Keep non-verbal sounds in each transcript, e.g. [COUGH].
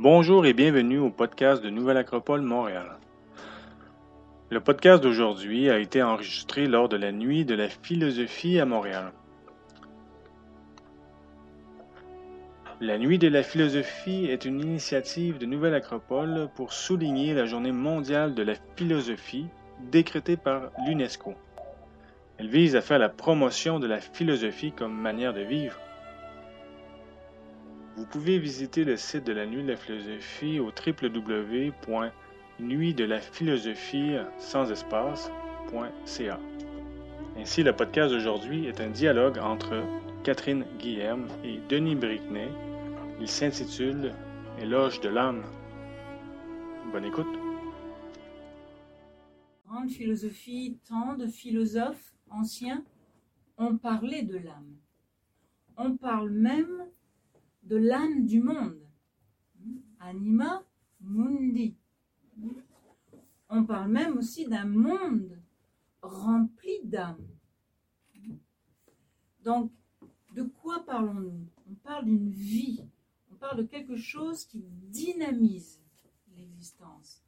Bonjour et bienvenue au podcast de Nouvelle Acropole Montréal. Le podcast d'aujourd'hui a été enregistré lors de la Nuit de la philosophie à Montréal. La Nuit de la philosophie est une initiative de Nouvelle Acropole pour souligner la journée mondiale de la philosophie décrétée par l'UNESCO. Elle vise à faire la promotion de la philosophie comme manière de vivre. Vous pouvez visiter le site de la Nuit de la philosophie au www.nuitdelaphilosophie sans espace.ca. Ainsi, le podcast d'aujourd'hui est un dialogue entre Catherine Guillaume et Denis Briquenet. Il s'intitule Éloge de l'âme. Bonne écoute. Grande philosophie, tant de philosophes anciens ont parlé de l'âme. On parle même de l'âme du monde. Anima mundi. On parle même aussi d'un monde rempli d'âme. Donc, de quoi parlons-nous? On parle d'une vie. On parle de quelque chose qui dynamise l'existence,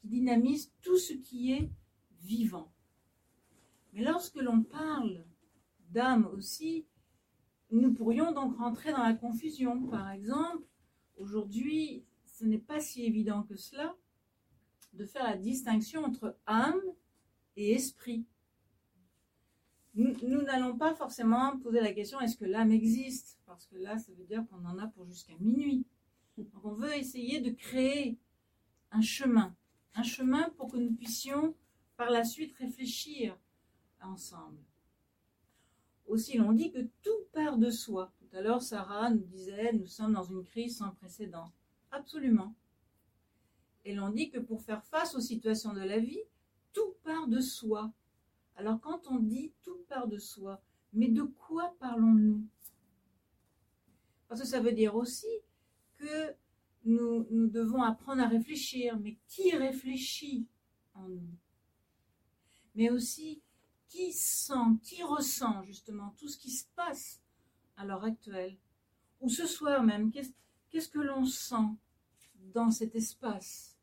qui dynamise tout ce qui est vivant. Mais lorsque l'on parle d'âme aussi, nous pourrions donc rentrer dans la confusion. Par exemple, aujourd'hui, ce n'est pas si évident que cela de faire la distinction entre âme et esprit. Nous n'allons pas forcément poser la question est-ce que l'âme existe? Parce que là, ça veut dire qu'on en a pour jusqu'à minuit. Donc on veut essayer de créer un chemin, un chemin pour que nous puissions par la suite réfléchir ensemble. Aussi, l'on dit que tout part de soi. Tout à l'heure, Sarah nous disait, nous sommes dans une crise sans précédent. Absolument. Et l'on dit que pour faire face aux situations de la vie, tout part de soi. Alors quand on dit tout part de soi, mais de quoi parlons-nous? Parce que ça veut dire aussi que nous, nous devons apprendre à réfléchir, mais qui réfléchit en nous? Mais aussi, qui sent, qui ressent justement tout ce qui se passe à l'heure actuelle, ou ce soir même, qu'est-ce que l'on sent dans cet espace?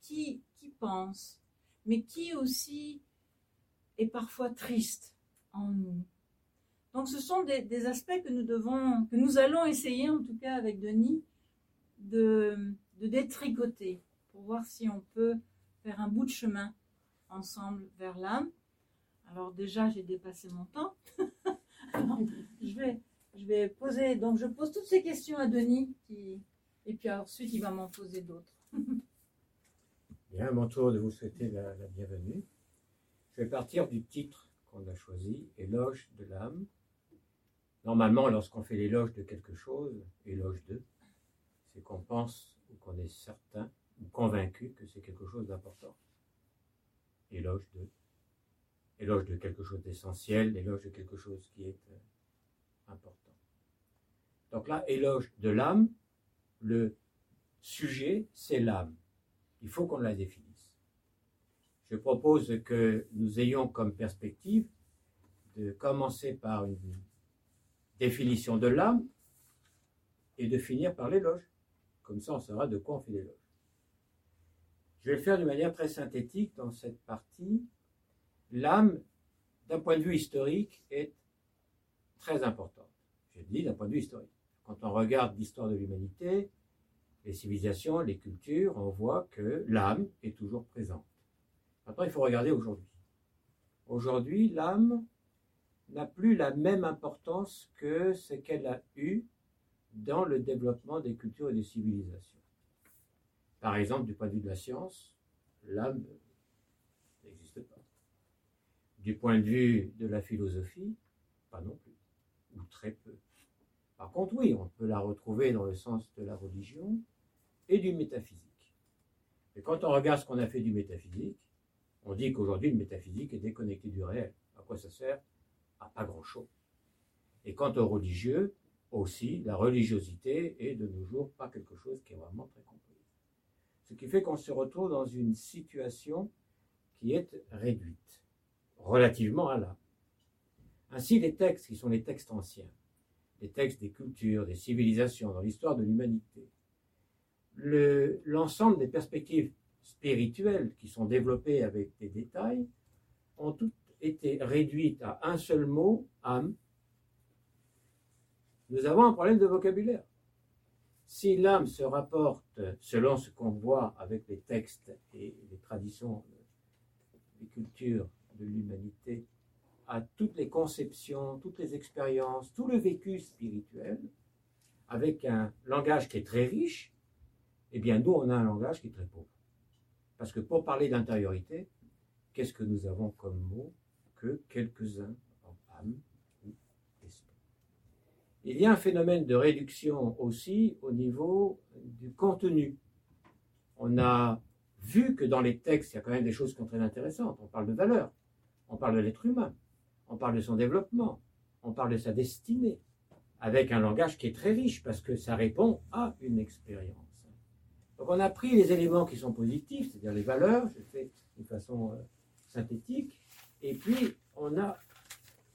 Qui, pense, mais qui aussi est parfois triste en nous? Donc ce sont des, aspects que nous devons, que nous allons essayer en tout cas avec Denis de, de détricoter pour voir si on peut faire un bout de chemin ensemble vers l'âme. Alors déjà, j'ai dépassé mon temps. [LAUGHS] je, vais, je vais poser, donc je pose toutes ces questions à Denis, qui, et puis ensuite il va m'en poser d'autres. [LAUGHS] Bien, à mon tour de vous souhaiter la, la bienvenue. Je vais partir du titre qu'on a choisi, Éloge de l'âme. Normalement, lorsqu'on fait l'éloge de quelque chose, éloge de, c'est qu'on pense ou qu'on est certain ou convaincu que c'est quelque chose d'important éloge de, éloge de quelque chose d'essentiel, éloge de quelque chose qui est euh, important. Donc là, éloge de l'âme, le sujet, c'est l'âme. Il faut qu'on la définisse. Je propose que nous ayons comme perspective de commencer par une définition de l'âme et de finir par l'éloge. Comme ça, on saura de quoi on fait l'éloge. Je vais le faire de manière très synthétique dans cette partie. L'âme, d'un point de vue historique, est très importante. Je dis d'un point de vue historique. Quand on regarde l'histoire de l'humanité, les civilisations, les cultures, on voit que l'âme est toujours présente. Maintenant, il faut regarder aujourd'hui. Aujourd'hui, l'âme n'a plus la même importance que ce qu'elle a eu dans le développement des cultures et des civilisations. Par exemple, du point de vue de la science, l'âme n'existe pas. Du point de vue de la philosophie, pas non plus, ou très peu. Par contre, oui, on peut la retrouver dans le sens de la religion et du métaphysique. Et quand on regarde ce qu'on a fait du métaphysique, on dit qu'aujourd'hui le métaphysique est déconnecté du réel. À quoi ça sert? À pas grand-chose. Et quant au religieux, aussi, la religiosité est de nos jours pas quelque chose qui est vraiment très compliqué. Ce qui fait qu'on se retrouve dans une situation qui est réduite, relativement à là. Ainsi, les textes, qui sont les textes anciens, des textes des cultures, des civilisations, dans l'histoire de l'humanité, l'ensemble des perspectives spirituelles qui sont développées avec des détails ont toutes été réduites à un seul mot, âme. Nous avons un problème de vocabulaire. Si l'âme se rapporte, selon ce qu'on voit avec les textes et les traditions, les cultures de l'humanité, à toutes les conceptions, toutes les expériences, tout le vécu spirituel, avec un langage qui est très riche, eh bien nous, on a un langage qui est très pauvre. Parce que pour parler d'intériorité, qu'est-ce que nous avons comme mot que quelques-uns en âme Il y a un phénomène de réduction aussi au niveau du contenu. On a vu que dans les textes, il y a quand même des choses qui sont très intéressantes. On parle de valeur, on parle de l'être humain, on parle de son développement, on parle de sa destinée, avec un langage qui est très riche parce que ça répond à une expérience. Donc on a pris les éléments qui sont positifs, c'est-à-dire les valeurs, je fais d'une façon euh, synthétique, et puis on a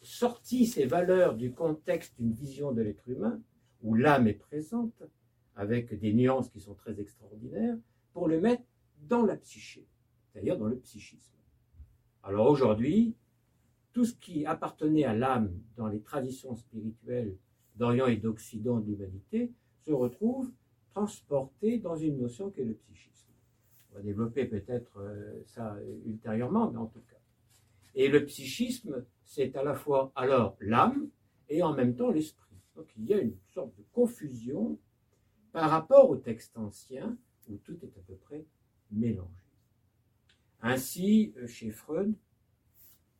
sorti ces valeurs du contexte d'une vision de l'être humain, où l'âme est présente, avec des nuances qui sont très extraordinaires, pour le mettre dans la psyché, c'est-à-dire dans le psychisme. Alors aujourd'hui, tout ce qui appartenait à l'âme dans les traditions spirituelles d'Orient et d'Occident de l'humanité se retrouve transporté dans une notion qu'est le psychisme. On va développer peut-être euh, ça ultérieurement, mais en tout cas. Et le psychisme, c'est à la fois alors l'âme et en même temps l'esprit. Donc il y a une sorte de confusion par rapport au texte ancien où tout est à peu près mélangé. Ainsi, euh, chez Freud,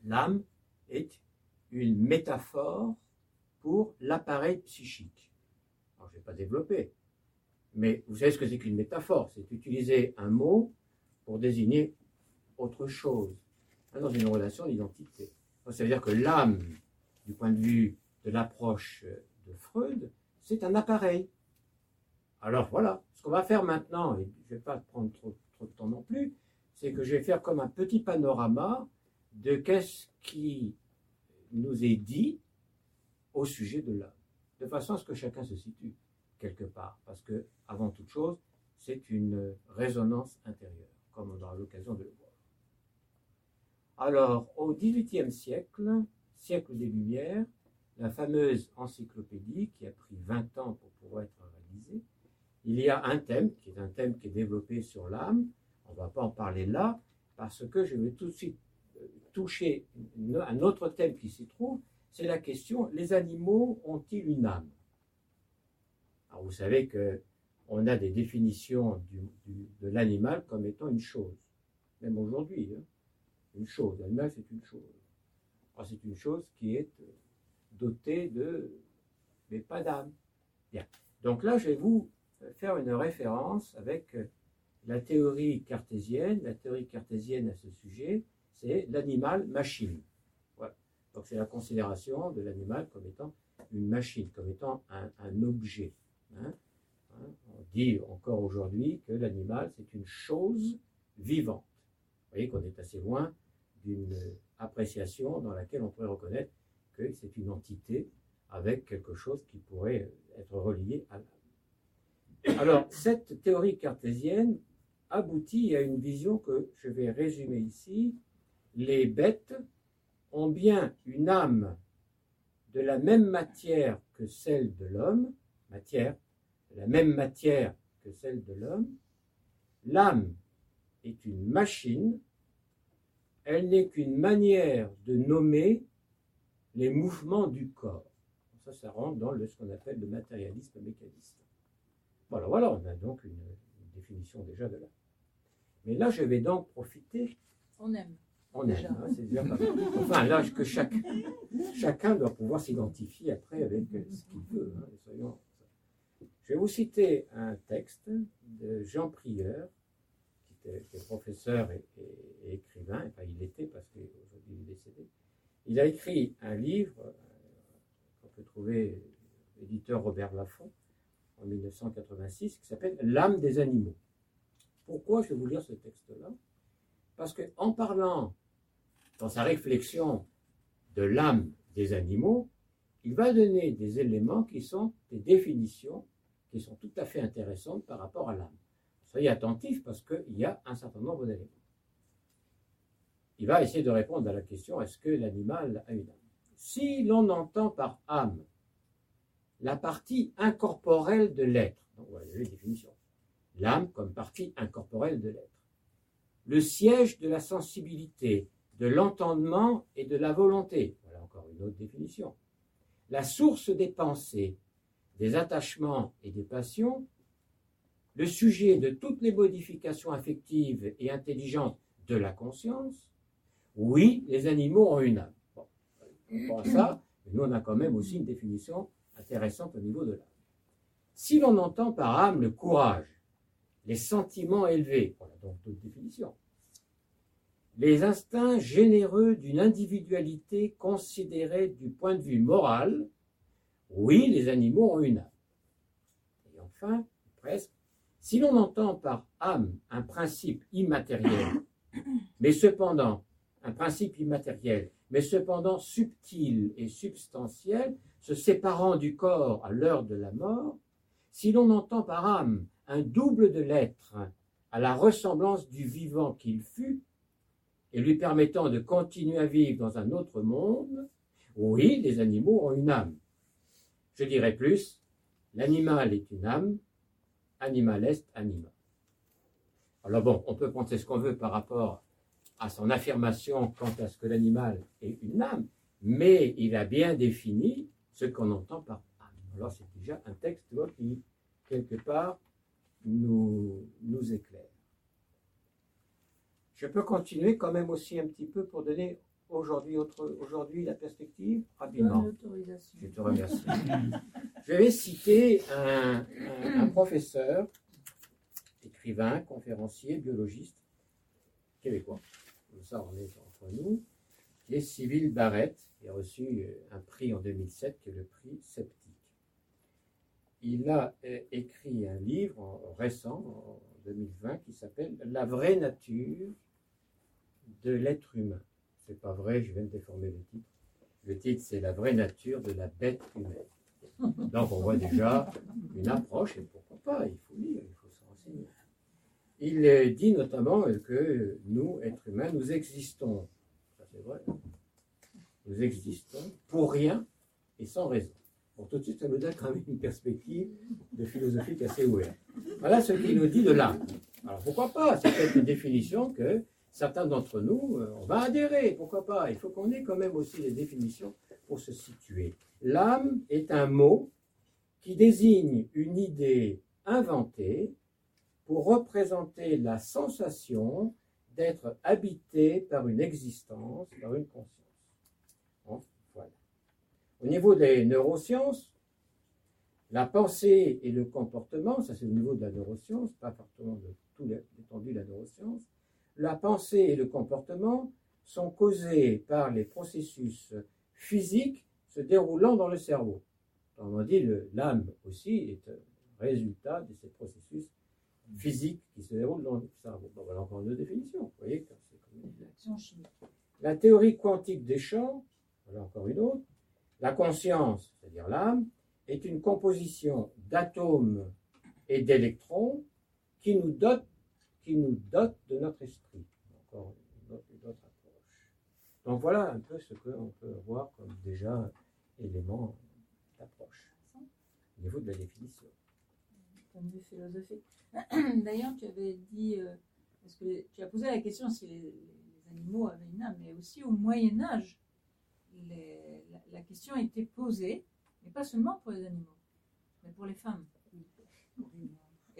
l'âme est une métaphore pour l'appareil psychique. Je ne vais pas développer, mais vous savez ce que c'est qu'une métaphore? C'est utiliser un mot pour désigner autre chose, hein, dans une relation d'identité. Ça veut dire que l'âme, du point de vue de l'approche de Freud, c'est un appareil. Alors voilà, ce qu'on va faire maintenant, et je ne vais pas prendre trop, trop de temps non plus, c'est que je vais faire comme un petit panorama de qu'est-ce qui nous est dit au sujet de l'âme, de façon à ce que chacun se situe quelque part, parce que, avant toute chose, c'est une résonance intérieure, comme on aura l'occasion de le voir. Alors, au XVIIIe siècle, siècle des Lumières, la fameuse encyclopédie qui a pris 20 ans pour pouvoir être réalisée, il y a un thème, qui est un thème qui est développé sur l'âme, on ne va pas en parler là, parce que je vais tout de suite euh, toucher un autre thème qui s'y trouve, c'est la question, les animaux ont-ils une âme? Alors vous savez qu'on a des définitions de l'animal comme étant une chose, même aujourd'hui. Hein. Une chose, l'animal c'est une chose. c'est une chose qui est euh, dotée de, mais pas d'âme. Bien. Donc là, je vais vous faire une référence avec euh, la théorie cartésienne. La théorie cartésienne à ce sujet, c'est l'animal machine. Voilà. Donc c'est la considération de l'animal comme étant une machine, comme étant un objet. Hein, hein, on dit encore aujourd'hui que l'animal, c'est une chose vivante. Vous voyez qu'on est assez loin d'une appréciation dans laquelle on pourrait reconnaître que c'est une entité avec quelque chose qui pourrait être relié à l'âme. Alors, cette théorie cartésienne aboutit à une vision que je vais résumer ici. Les bêtes ont bien une âme de la même matière que celle de l'homme, matière, la même matière que celle de l'homme, l'âme est une machine, elle n'est qu'une manière de nommer les mouvements du corps. Ça, ça rentre dans ce qu'on appelle le matérialisme mécaniste. Voilà, voilà, on a donc une, définition déjà de l'âme. Mais là, je vais donc profiter. On aime. On aime, hein, c'est bien. Enfin, là, que chaque, chacun doit pouvoir s'identifier après avec ce qu'il veut. Hein, soyons je vais vous citer un texte de Jean Prieur, était, professeur et, écrivain, enfin il était parce qu'aujourd'hui il est décédé. Il a écrit un livre euh, qu'on peut trouver l'éditeur Robert Laffont en 1986 qui s'appelle L'âme des animaux. Pourquoi je vais vous lire ce texte-là? Parce qu'en parlant dans sa réflexion de l'âme des animaux, il va donner des éléments qui sont des définitions qui sont tout à fait intéressantes par rapport à l'âme. Soyez attentifs parce qu'il y a un certain nombre d'éléments. Il va essayer de répondre à la question est-ce que l'animal a une âme? Si l'on entend par âme la partie incorporelle de l'être, donc voilà les définitions, l'âme comme partie incorporelle de l'être, le siège de la sensibilité, de l'entendement et de la volonté, voilà encore une autre définition, la source des pensées, des attachements et des passions, le sujet de toutes les modifications affectives et intelligentes de la conscience, oui, les animaux ont une âme. Bon, ça, mais nous on a quand même aussi une définition intéressante au niveau de l'âme. Si l'on entend par âme le courage, les sentiments élevés, voilà donc d'autres définitions, les instincts généreux d'une individualité considérée du point de vue moral, oui, les animaux ont une âme. Et enfin, presque, si l'on entend par âme un principe immatériel, mais cependant, un principe immatériel, mais cependant subtil et substantiel, se séparant du corps à l'heure de la mort, si l'on entend par âme un double de l'être à la ressemblance du vivant qu'il fut, et lui permettant de continuer à vivre dans un autre monde, oui, les animaux ont une âme. Je dirais plus, l'animal est une âme, animal est anima. Alors bon, on peut penser ce qu'on veut par rapport à son affirmation quant à ce que l'animal est une âme, mais il a bien défini ce qu'on entend par âme. Alors c'est déjà un texte qui, quelque part, nous, nous éclaire. Je peux continuer quand même aussi un petit peu pour donner aujourd'hui aujourd'hui la perspective? Rapidement. Je te remercie. [LAUGHS] Je vais citer un, professeur, écrivain, conférencier, biologiste québécois. ça, on est entre nous, qui est Sybille Barrett, qui a reçu euh, un prix en 2007, qui est le prix Sceptique. Il a euh, écrit un livre récent, en 2020, qui s'appelle La vraie nature de l'être humain. C'est pas vrai, je viens de déformer le titre. Le titre, c'est La vraie nature de la bête humaine. Donc, on voit déjà une approche, et pourquoi pas, il faut lire, il faut se renseigner. Il dit notamment que nous, êtres humains, nous existons, ça c'est vrai, nous existons pour rien et sans raison. Pour tout de suite, ça nous donne quand même une perspective de philosophique assez ouverte. Voilà ce qu'il nous dit de l'âme. Alors pourquoi pas? C'est peut-être une définition que certains d'entre nous, euh, on va adhérer, pourquoi pas Il faut qu'on ait quand même aussi des définitions pour se situer. L'âme est un mot qui désigne une idée inventée pour représenter la sensation d'être habité par une existence, par une conscience. voilà. Au niveau des neurosciences, la pensée et le comportement, ça c'est au niveau de la neuroscience, pas forcément de tout l'étendue de la neuroscience, la pensée et le comportement sont causés par les processus physiques se déroulant dans le cerveau. Autrement dit, l'âme aussi est un résultat de ces processus physiques qui se déroulent dans le cerveau. voilà encore une définition. Vous La théorie quantique des champs, voilà encore une autre. La conscience, c'est-à-dire l'âme, est une composition d'atomes et d'électrons qui nous dotent qui nous dote de notre esprit. Encore une autre, approche. Donc voilà un peu ce qu'on peut voir comme déjà élément d'approche au niveau de la définition. Point de vue philosophique. [CLEARS THROAT] D'ailleurs, tu avais dit, euh, parce que tu as posé la question si les, animaux avaient une âme, mais aussi au Moyen Âge, la, la, question était posée, mais pas seulement pour les animaux, mais pour les femmes.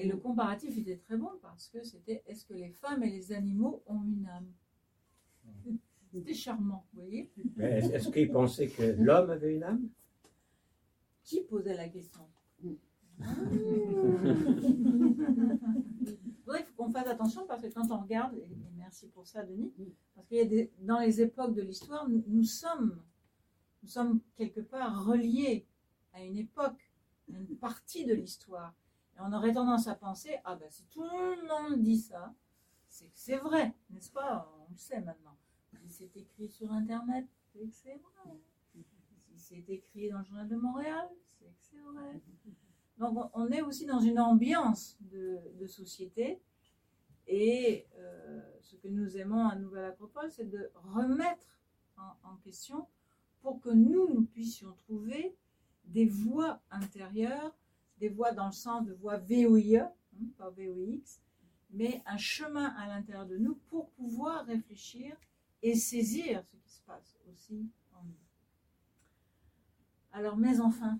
Et le comparatif était très bon parce que c'était est-ce que les femmes et les animaux ont une âme? [LAUGHS] C'était charmant, vous voyez? Est-ce qu'ils pensaient que l'homme avait une âme? Qui posait la question? Ah. [LAUGHS] Il faut qu'on fasse attention parce que quand on regarde, et merci pour ça Denis, parce qu'il y a des, dans les époques de l'histoire, nous, sommes, nous sommes quelque part reliés à une époque, à une partie de l'histoire on aurait tendance à penser, ah ben si tout le monde dit ça, c'est que c'est vrai, n'est-ce pas? On le sait maintenant. Si c'est écrit sur Internet, c'est que c'est vrai. c'est écrit dans le journal de Montréal, c'est que c'est vrai. Donc on- est aussi dans une ambiance de, société. Et euh, ce que nous aimons à Nouvelle Acropole, c'est de remettre en question pour que nous, nous puissions trouver des voies intérieures, des voies dans le sens de voies VOIE, hein, pas VOX, mais un chemin à l'intérieur de nous pour pouvoir réfléchir et saisir ce qui se passe aussi en nous. Alors, mes enfants,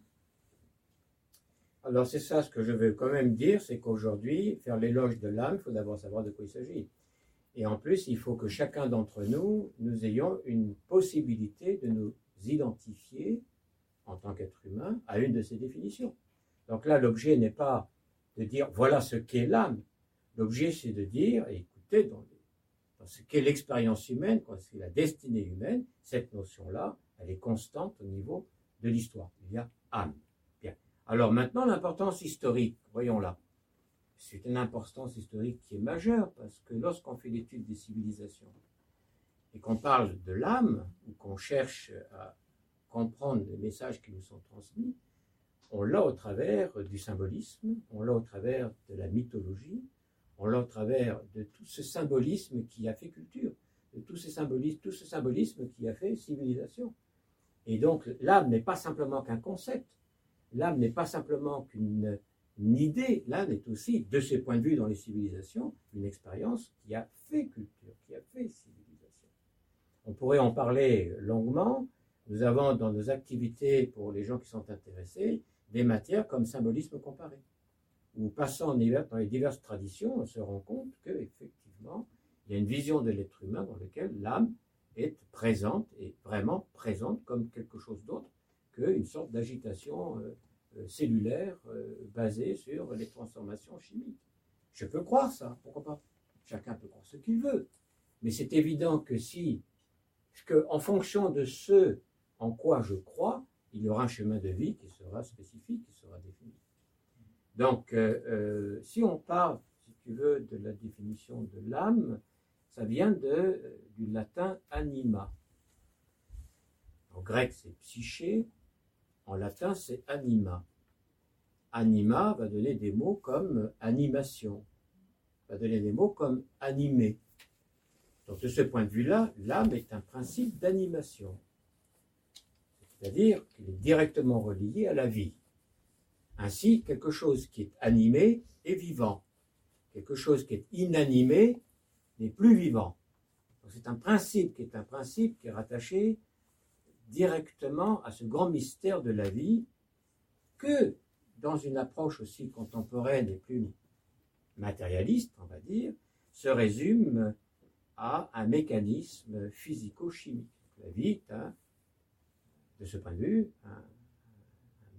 Alors c'est ça ce que je veux quand même dire, c'est qu'aujourd'hui, faire l'éloge de l'âme, il faut d'abord savoir de quoi il s'agit. Et en plus, il faut que chacun d'entre nous, nous ayons une possibilité de nous identifier en tant qu'être humain à une de ces définitions. Donc là, l'objet n'est pas de dire voilà ce qu'est l'âme. L'objet, c'est de dire, et écoutez, dans, ce qu'est l'expérience humaine, quoi, c'est la destinée humaine, cette notion-là, elle est constante au niveau de l'histoire. Il y a âme. Bien. Alors maintenant, l'importance historique, voyons là. C'est une importance historique qui est majeure parce que lorsqu'on fait l'étude des civilisations et qu'on parle de l'âme ou qu'on cherche à comprendre les messages qui nous sont transmis, on l'a au travers du symbolisme, on l'a au travers de la mythologie, on l'a au travers de tout ce symbolisme qui a fait culture, de tout ce symbolisme, tout ce symbolisme qui a fait civilisation. Et donc l'âme n'est pas simplement qu'un concept, l'âme n'est pas simplement qu'une une idée, l'âme est aussi, de ce point de vue dans les civilisations, une expérience qui a fait culture, qui a fait civilisation. On pourrait en parler longuement. Nous avons dans nos activités, pour les gens qui sont intéressés, des matières comme symbolisme comparé, où passant dans les diverses traditions, on se rend compte qu'effectivement, il y a une vision de l'être humain dans laquelle l'âme est présente et vraiment présente comme quelque chose d'autre qu'une sorte d'agitation euh, euh, cellulaire euh, basée sur les transformations chimiques. Je peux croire ça, pourquoi pas? Chacun peut croire ce qu'il veut. Mais c'est évident que si, que en fonction de ce en quoi je crois, il y aura un chemin de vie qui sera spécifique, qui sera défini. Donc, euh, euh, si on parle, si tu veux, de la définition de l'âme, ça vient euh, du latin anima. En grec, c'est psyché. En latin, c'est anima. Anima va donner des mots comme animation, va donner des mots comme animé. Donc, de ce point de vue-là, l'âme est un principe d'animation. C'est-à-dire qu'il est directement relié à la vie. Ainsi, quelque chose qui est animé est vivant. Quelque chose qui est inanimé n'est plus vivant. C'est un principe qui est un principe qui est rattaché directement à ce grand mystère de la vie que, dans une approche aussi contemporaine et plus matérialiste, on va dire, se résume à un mécanisme physico-chimique. La vie est, un, de ce point de vue, un,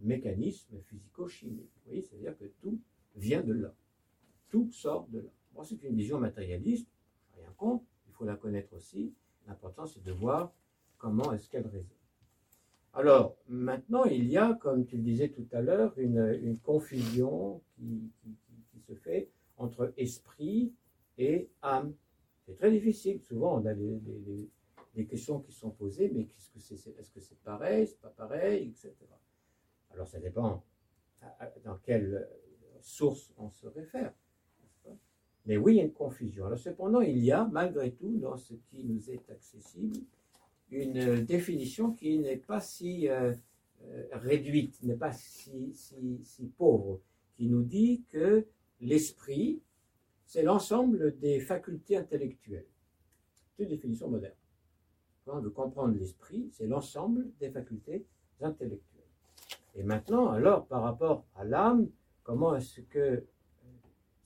mécanisme physico-chimique. Vous voyez, c'est-à-dire que tout vient de là. Tout sort de là. Bon, c'est une vision matérialiste, rien contre, il faut la connaître aussi. L'important, c'est de voir comment est-ce qu'elle résonne. Alors, maintenant, il y a, comme tu le disais tout à l'heure, une, confusion qui, se fait entre esprit et âme. C'est très difficile. Souvent, on a des- des questions qui sont posées, mais Est-ce que c'est pareil C'est pas pareil Etc. Alors, ça dépend dans quelle euh, source on se réfère. Mais oui, il y a une confusion. Alors, cependant, il y a, malgré tout, dans ce qui nous est accessible, une euh, définition qui n'est pas si euh, réduite, n'est pas si, si, si pauvre, qui nous dit que l'esprit, c'est l'ensemble des facultés intellectuelles. C'est une définition moderne. Quand on veut comprendre l'esprit, c'est l'ensemble des facultés intellectuelles. Et maintenant, alors, par rapport à l'âme, comment est-ce que euh,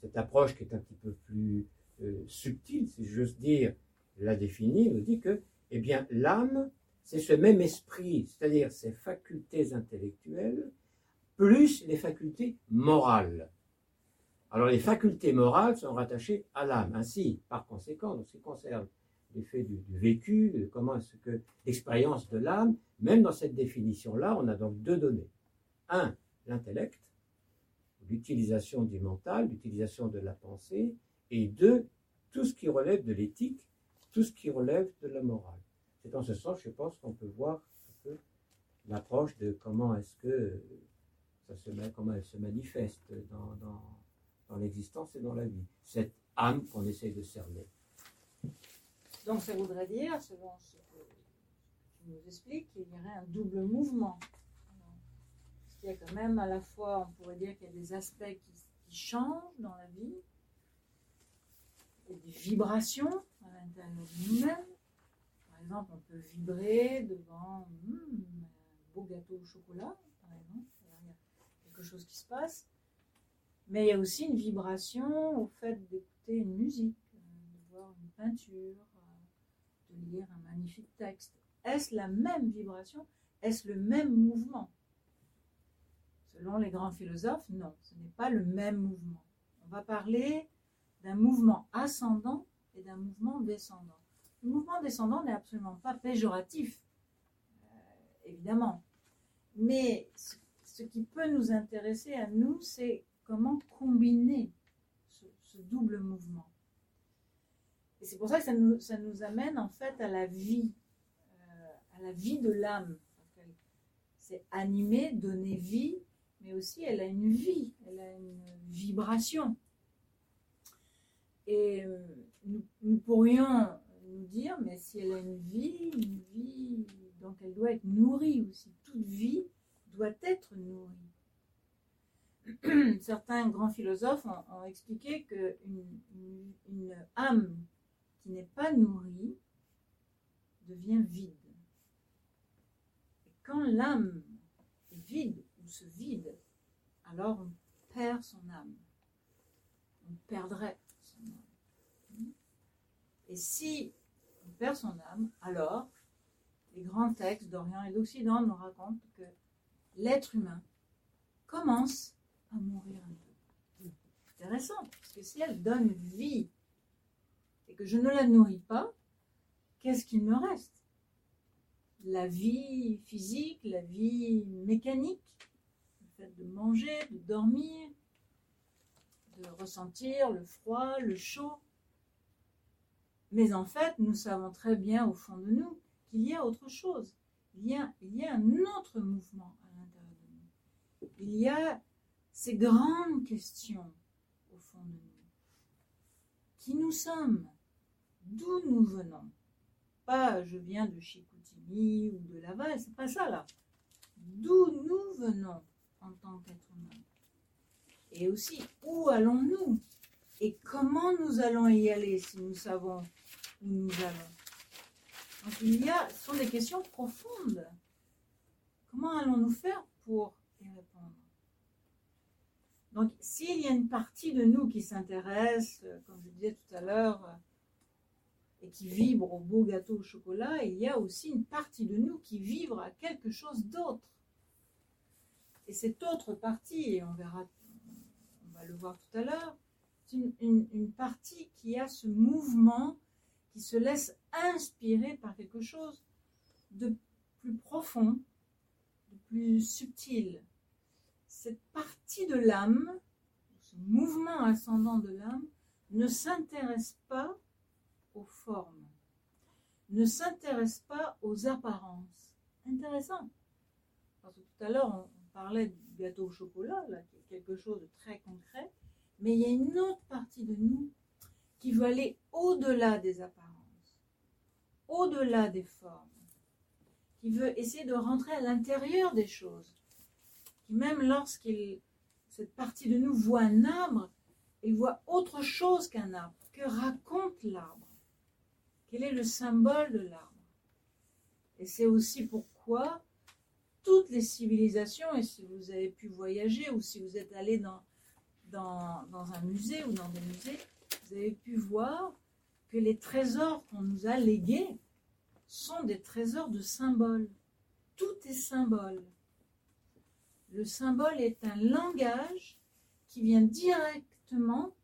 cette approche qui est un petit peu plus euh, subtile, si j'ose dire, la définit, nous dit que eh bien, l'âme, c'est ce même esprit, c'est-à-dire ses facultés intellectuelles, plus les facultés morales. Alors, les facultés morales sont rattachées à l'âme. Ainsi, par conséquent, en ce qui concerne l'effet du, vécu, comment est-ce que l'expérience de l'âme, même dans cette définition-là, on a donc deux données. Un, l'intellect, l'utilisation du mental, l'utilisation de la pensée, et deux, tout ce qui relève de l'éthique, tout ce qui relève de la morale. C'est dans ce sens, je pense, qu'on peut voir un peu l'approche de comment est-ce que ça se comment elle se manifeste dans, dans, dans l'existence et dans la vie. Cette âme qu'on essaye de cerner. Donc ça voudrait dire, selon ce que tu nous expliques, qu'il y aurait un double mouvement. Parce qu'il y a quand même à la fois, on pourrait dire qu'il y a des aspects qui, changent dans la vie, a des vibrations à l'intérieur de nous-mêmes. Par exemple, on peut vibrer devant hum, un beau gâteau au chocolat, par exemple. Il y a quelque chose qui se passe. Mais il y a aussi une vibration au fait d'écouter une musique, euh, de voir une peinture, lire un magnifique texte. Est-ce la même vibration? Est-ce le même mouvement? Selon les grands philosophes, non, ce n'est pas le même mouvement. On va parler d'un mouvement ascendant et d'un mouvement descendant. Le mouvement descendant n'est absolument pas péjoratif, euh, évidemment. Mais ce, qui peut nous intéresser à nous, c'est comment combiner ce double mouvement. Et c'est pour ça que ça nous, ça nous, amène en fait à la vie, euh, à la vie de l'âme. C'est animer, donner vie, mais aussi elle a une vie, elle a une vibration. Et euh, nous, nous, pourrions nous dire, mais si elle a une vie, une vie, donc elle doit être nourrie aussi. Toute vie doit être nourrie. [CLEARS THROAT] Certains grands philosophes ont, expliqué qu'une une, une âme n'est pas nourrie devient vide. Et quand l'âme est vide ou se vide, alors on perd son âme. On perdrait son âme. Et si on perd son âme, alors les grands textes d'Orient et d'Occident nous racontent que l'être humain commence à mourir un peu. Intéressant, parce que si elle donne vie que je ne la nourris pas, qu'est-ce qu'il me reste? La vie physique, la vie mécanique, le fait de manger, de dormir, de ressentir le froid, le chaud. Mais en fait, nous savons très bien au fond de nous qu'il y a autre chose. Il y a, un autre mouvement à l'intérieur de nous. Il y a ces grandes questions au fond de nous. Qui nous sommes? D'où nous venons. Pas je viens de Chicoutimi ou de Laval, c'est pas ça là. D'où nous venons en tant qu'être humain. Et aussi, où allons-nous? Et comment nous allons y aller si nous savons où nous allons? Donc il y a, ce sont des questions profondes. Comment allons-nous faire pour y répondre? Donc, s'il y a une partie de nous qui s'intéresse, comme je disais tout à l'heure, et qui vibre au beau gâteau au chocolat, il y a aussi une partie de nous qui vibre à quelque chose d'autre. Et cette autre partie, et on verra, on va le voir tout à l'heure, c'est une, une, une, partie qui a ce mouvement, qui se laisse inspirer par quelque chose de plus profond, de plus subtil, cette partie de l'âme, ce mouvement ascendant de l'âme, ne s'intéresse pas aux formes, ne s'intéresse pas aux apparences. Intéressant. Parce que tout à l'heure, on, parlait du gâteau au chocolat, là, qui est quelque chose de très concret, mais il y a une autre partie de nous qui veut aller au-delà des apparences, au-delà des formes, qui veut essayer de rentrer à l'intérieur des choses qui même lorsqu'il cette partie de nous voit un arbre, il voit autre chose qu'un arbre. Que raconte l'arbre? Quel est le symbole de l'arbre Et c'est aussi pourquoi toutes les civilisations, et si vous avez pu voyager ou si vous êtes allé dans, dans, dans un musée ou dans des musées, vous avez pu voir que les trésors qu'on nous a légués sont des trésors de symboles. Tout est symbole. Le symbole est un langage qui vient directement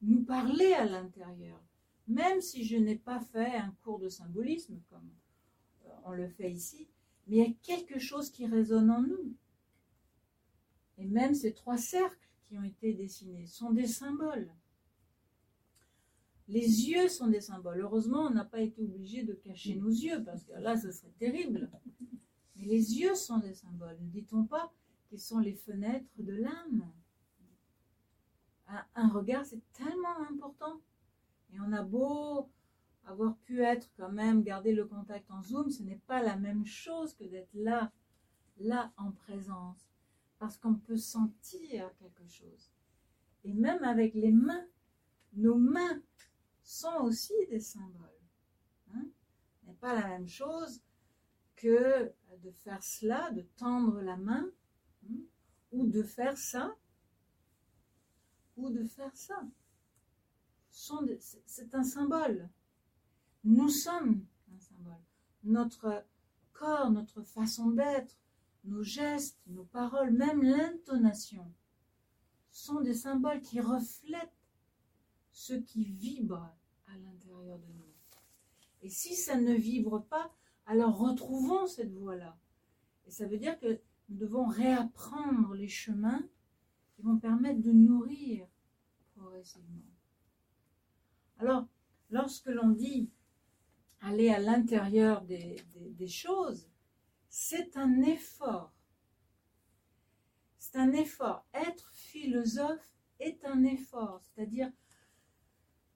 nous parler à l'intérieur. Même si je n'ai pas fait un cours de symbolisme comme euh, on le fait ici, mais il y a quelque chose qui résonne en nous. Et même ces trois cercles qui ont été dessinés sont des symboles. Les yeux sont des symboles. Heureusement, on n'a pas été obligé de cacher nos yeux, parce que là, ce serait terrible. Mais les yeux sont des symboles. Ne dit-on pas qu'ils sont les fenêtres de l'âme? Un, un regard, c'est tellement important. Et on a beau avoir pu être quand même, garder le contact en zoom, ce n'est pas la même chose que d'être là, là en présence. Parce qu'on peut sentir quelque chose. Et même avec les mains, nos mains sont aussi des symboles. Hein ce n'est pas la même chose que de faire cela, de tendre la main, hein, ou de faire ça, ou de faire ça. C'est un symbole. Nous sommes un symbole. Notre corps, notre façon d'être, nos gestes, nos paroles, même l'intonation, sont des symboles qui reflètent ce qui vibre à l'intérieur de nous. Et si ça ne vibre pas, alors retrouvons cette voie-là. Et ça veut dire que nous devons réapprendre les chemins qui vont permettre de nourrir progressivement. Alors, lorsque l'on dit aller à l'intérieur des, choses, c'est un effort. C'est un effort. Être philosophe est un effort, c'est-à-dire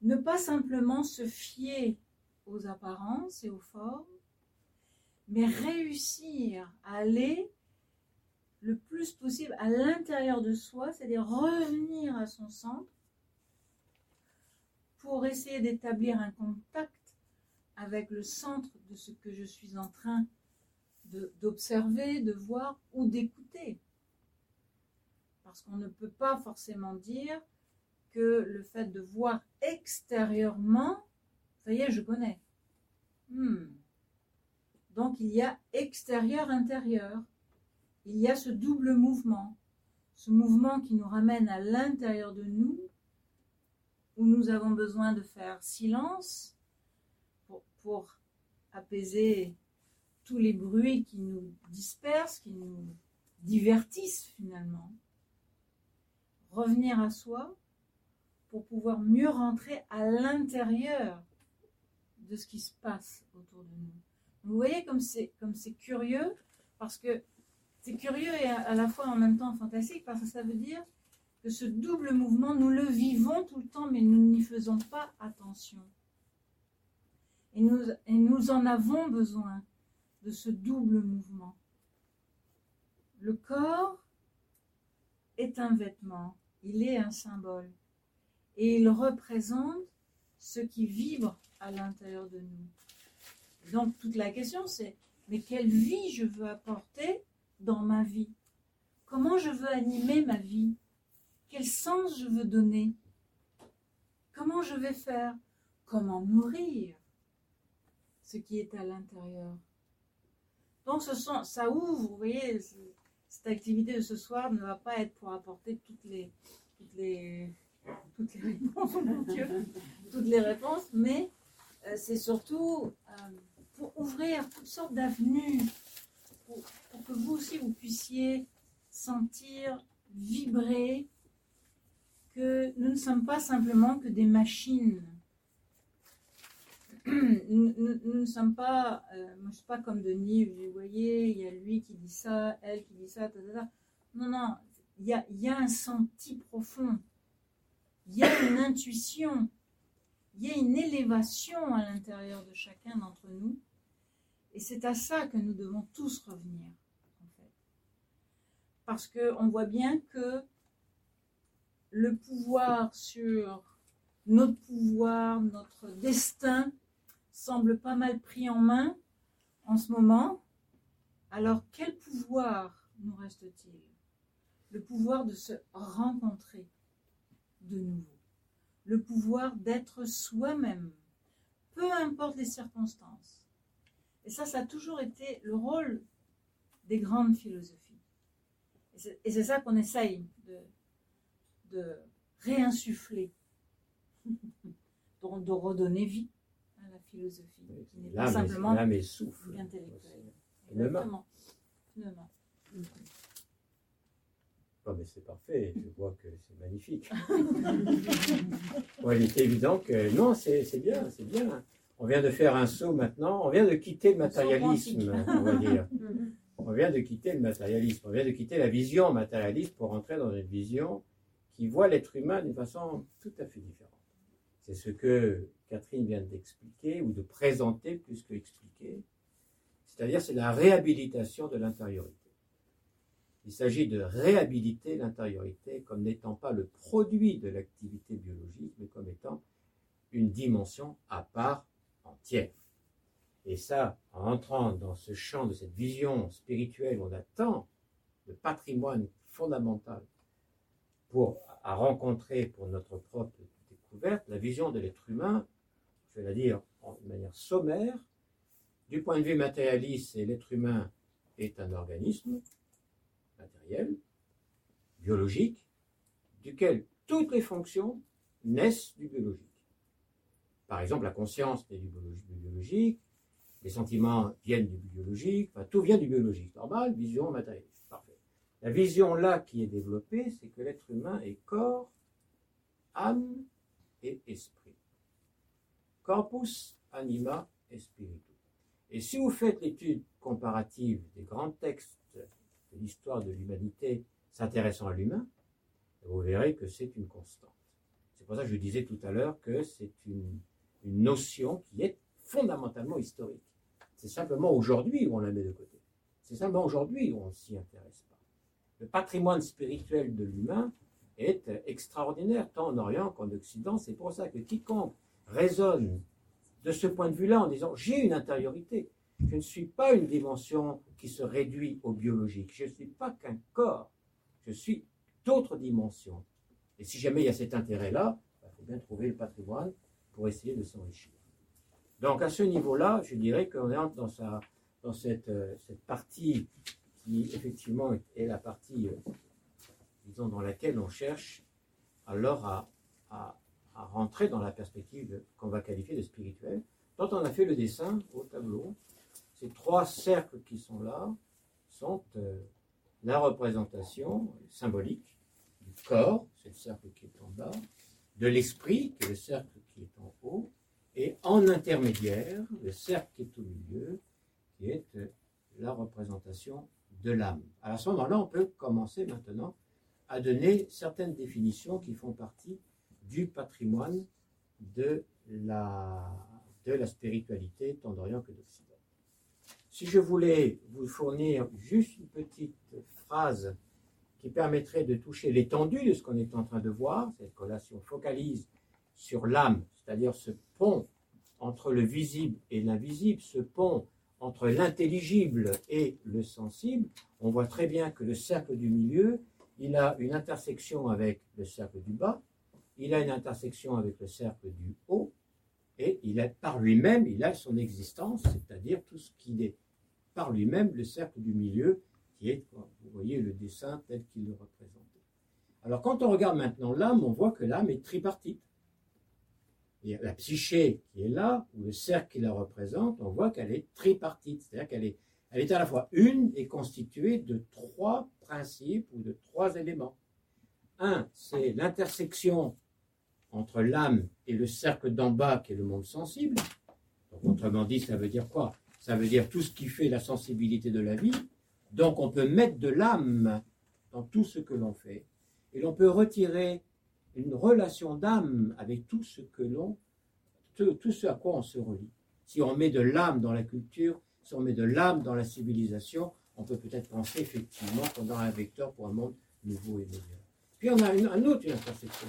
ne pas simplement se fier aux apparences et aux formes, mais réussir à aller le plus possible à l'intérieur de soi, c'est-à-dire revenir à son centre pour essayer d'établir un contact avec le centre de ce que je suis en train d'observer, de, voir ou d'écouter. Parce qu'on ne peut pas forcément dire que le fait de voir extérieurement, ça y est, je connais. Hmm. Donc il y a extérieur-intérieur. Il y a ce double mouvement. Ce mouvement qui nous ramène à l'intérieur de nous, où nous avons besoin de faire silence pour apaiser tous les bruits qui nous dispersent, qui nous divertissent finalement. Revenir à soi pour pouvoir mieux rentrer à l'intérieur de ce qui se passe autour de nous. Vous voyez comme c'est comme c'est curieux parce que c'est curieux et à la fois en même temps fantastique parce que ça veut dire que ce double mouvement nous le vivons tout le temps mais nous n'y faisons pas attention. Et nous, et nous en avons besoin de ce double mouvement. Le corps est un vêtement, il est un symbole, et il représente ce qui vibre à l'intérieur de nous. Donc toute la question c'est, mais quelle vie je veux apporter dans ma vie? Comment je veux animer ma vie? Quel sens je veux donner? Comment je vais faire? Comment nourrir? Ce qui est à l'intérieur. Donc ça ouvre, vous voyez, cette activité de ce soir ne va pas être pour apporter toutes les, toutes les, toutes les réponses, toutes les réponses, mais euh, c'est surtout euh, pour ouvrir toutes sortes d'avenues, pour, que vous aussi vous puissiez sentir, vibrer, que nous ne sommes pas simplement que des machines. [CLEARS THROAT] Nous, ne sommes pas, euh, moi je suis pas comme Denis, vous voyez, il y a lui qui dit ça, elle qui dit ça, Non, non, il y a, y a un senti profond, il y a une intuition, il y a une élévation à l'intérieur de chacun d'entre nous, et c'est à ça que nous devons tous revenir, en fait. Parce qu'on voit bien que le pouvoir sur notre pouvoir, notre destin, semble pas mal pris en main en ce moment, alors quel pouvoir nous reste-t-il? Le pouvoir de se rencontrer de nouveau, le pouvoir d'être soi-même, peu importe les circonstances. Et ça, ça a toujours été le rôle des grandes philosophies. Et c'est ça qu'on essaye de, de réinsuffler, de redonner vie philosophie, qui n'est pas simplement l'âme et souffle. intellectuelle. Exactement. Non, mais c'est parfait, je vois que c'est magnifique. [LAUGHS] il est évident que non, c'est bien, c'est bien. On vient de faire un saut maintenant, on vient de quitter le matérialisme, on va dire. [LAUGHS] on vient de quitter le matérialisme, on vient de quitter la vision matérialiste pour entrer dans une vision qui voit l'être humain d'une façon tout à fait différente. C'est ce que Catherine vient d'expliquer ou de présenter plus que expliquer. C'est-à-dire, c'est la réhabilitation de l'intériorité. Il s'agit de réhabiliter l'intériorité comme n'étant pas le produit de l'activité biologique, mais comme étant une dimension à part entière. Et ça, en entrant dans ce champ de cette vision spirituelle, on a tant de patrimoine fondamental pour à rencontrer pour notre propre découverte, la vision de l'être humain, je vais la dire en manière sommaire, du point de vue matérialiste, l'être humain est un organisme matériel, biologique, duquel toutes les fonctions naissent du biologique. Par exemple, la conscience naît du biologique, les sentiments viennent du biologique, tout vient du biologique. Normal, vision matérialiste. La vision là qui est développée, c'est que l'être humain est corps, âme et esprit. Corpus, anima et spiritus. Et si vous faites l'étude comparative des grands textes de l'histoire de l'humanité s'intéressant à l'humain, vous verrez que c'est une constante. C'est pour ça que je disais tout à l'heure que c'est une, une notion qui est fondamentalement historique. C'est simplement aujourd'hui où on la met de côté. C'est simplement aujourd'hui où on ne s'y intéresse pas. Le patrimoine spirituel de l'humain est extraordinaire, tant en Orient qu'en Occident. C'est pour ça que quiconque raisonne de ce point de vue-là en disant j'ai une intériorité, je ne suis pas une dimension qui se réduit au biologique, je ne suis pas qu'un corps, je suis d'autres dimensions. Et si jamais il y a cet intérêt-là, il faut bien trouver le patrimoine pour essayer de s'enrichir. Donc à ce niveau-là, je dirais qu'on est dans, cette, euh, cette, partie qui effectivement est la partie, euh, disons, dans laquelle on cherche alors à, à, rentrer dans la perspective qu'on va qualifier de spirituelle. Quand on a fait le dessin au tableau, ces trois cercles qui sont là sont euh, la représentation symbolique du corps, c'est le cercle qui est en bas, de l'esprit, qui est le cercle qui est en haut, et en intermédiaire, le cercle qui est au milieu, qui est euh, la représentation de l'âme. À ce moment-là, on peut commencer maintenant à donner certaines définitions qui font partie du patrimoine de la, de la spiritualité tant d'Orient que d'Occident. Si je voulais vous fournir juste une petite phrase qui permettrait de toucher l'étendue de ce qu'on est en train de voir, c'est que là, si on focalise sur l'âme, c'est-à-dire ce pont entre le visible et l'invisible, ce pont entre l'intelligible et le sensible, on voit très bien que le cercle du milieu, il a une intersection avec le cercle du bas, il a une intersection avec le cercle du haut, et il est par lui-même, il a son existence, c'est-à-dire tout ce qui est par lui-même le cercle du milieu, qui est, vous voyez le dessin tel qu'il le représentait. Alors quand on regarde maintenant l'âme, on voit que l'âme est tripartite la psyché qui est là, ou le cercle qui la représente, on voit qu'elle est tripartite, c'est-à-dire qu'elle est, elle est à la fois une et constituée de trois principes ou de trois éléments. Un, c'est l'intersection entre l'âme et le cercle d'en bas qui est le monde sensible. Autrement dit, ça veut dire quoi? Ça veut dire tout ce qui fait la sensibilité de la vie. Donc on peut mettre de l'âme dans tout ce que l'on fait. Et l'on peut retirer une relation d'âme avec tout ce que l'on, tout, ce à quoi on se relie. Si on met de l'âme dans la culture, si on met de l'âme dans la civilisation, on peut peut-être penser effectivement qu'on a un vecteur pour un monde nouveau et meilleur. Puis on a une, un autre intersection,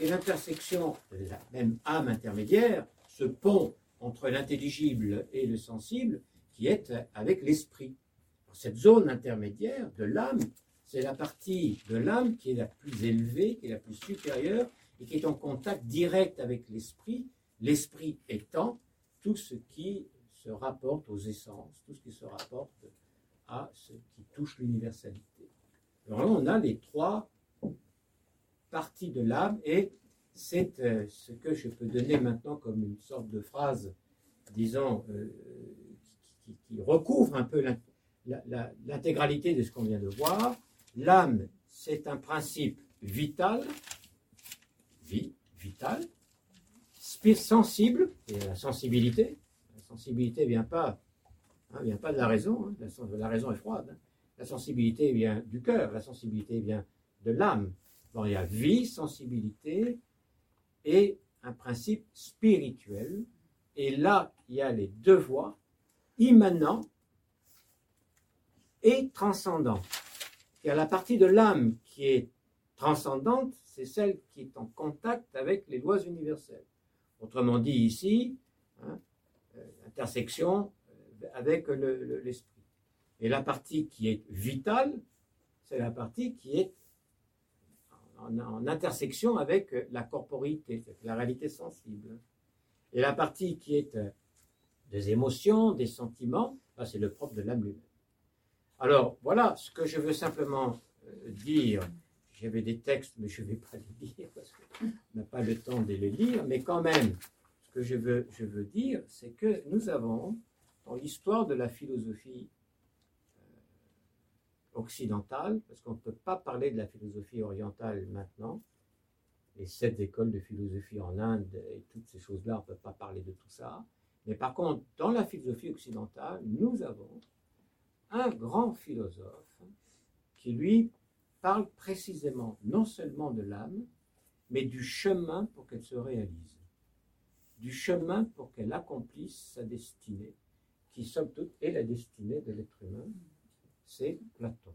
et l'intersection la même âme intermédiaire, ce pont entre l'intelligible et le sensible, qui est avec l'esprit. Cette zone intermédiaire de l'âme, c'est la partie de l'âme qui est la plus élevée, qui est la plus supérieure et qui est en contact direct avec l'esprit, l'esprit étant tout ce qui se rapporte aux essences, tout ce qui se rapporte à ce qui touche l'universalité. Alors là, on a les trois parties de l'âme et c'est euh, ce que je peux donner maintenant comme une sorte de phrase, disons, euh, qui, recouvre un peu l'intégralité de ce qu'on vient de voir. L'âme, c'est un principe vital, vie, vital, sensible, et la sensibilité. La sensibilité ne vient pas Hein, vient pas de la raison. hein. La, raison est froide. hein. La sensibilité vient du cœur. La sensibilité vient de l'âme. Il y a vie, sensibilité et un principe spirituel. Et là, il y a les deux voies, immanent et transcendant. La partie de l'âme qui est transcendante, c'est celle qui est en contact avec les lois universelles. Autrement dit, ici, hein, euh, intersection euh, avec le- le- l'esprit. Et la partie qui est vitale, c'est la partie qui est en, en intersection avec la corporité, la réalité sensible. Et la partie qui est euh, des émotions, des sentiments, c'est le propre de l'âme lui-même. Alors, voilà ce que je veux simplement euh, dire. J'avais des textes, mais je ne vais pas les [LAUGHS] lire parce qu'on n'a pas le temps de les lire. Mais quand même, ce que je veux, je veux dire, c'est que nous avons, dans l'histoire de la philosophie euh, occidentale, parce qu'on ne peut pas parler de la philosophie orientale maintenant, les sept écoles de philosophie en Inde et toutes ces choses-là, on ne peut pas parler de tout ça. Mais par contre, dans la philosophie occidentale, nous avons un grand philosophe qui, lui, parle précisément non seulement de l'âme, mais du chemin pour qu'elle se réalise, du chemin pour qu'elle accomplisse sa destinée, qui somme toute est la destinée de l'être humain, c'est Platon.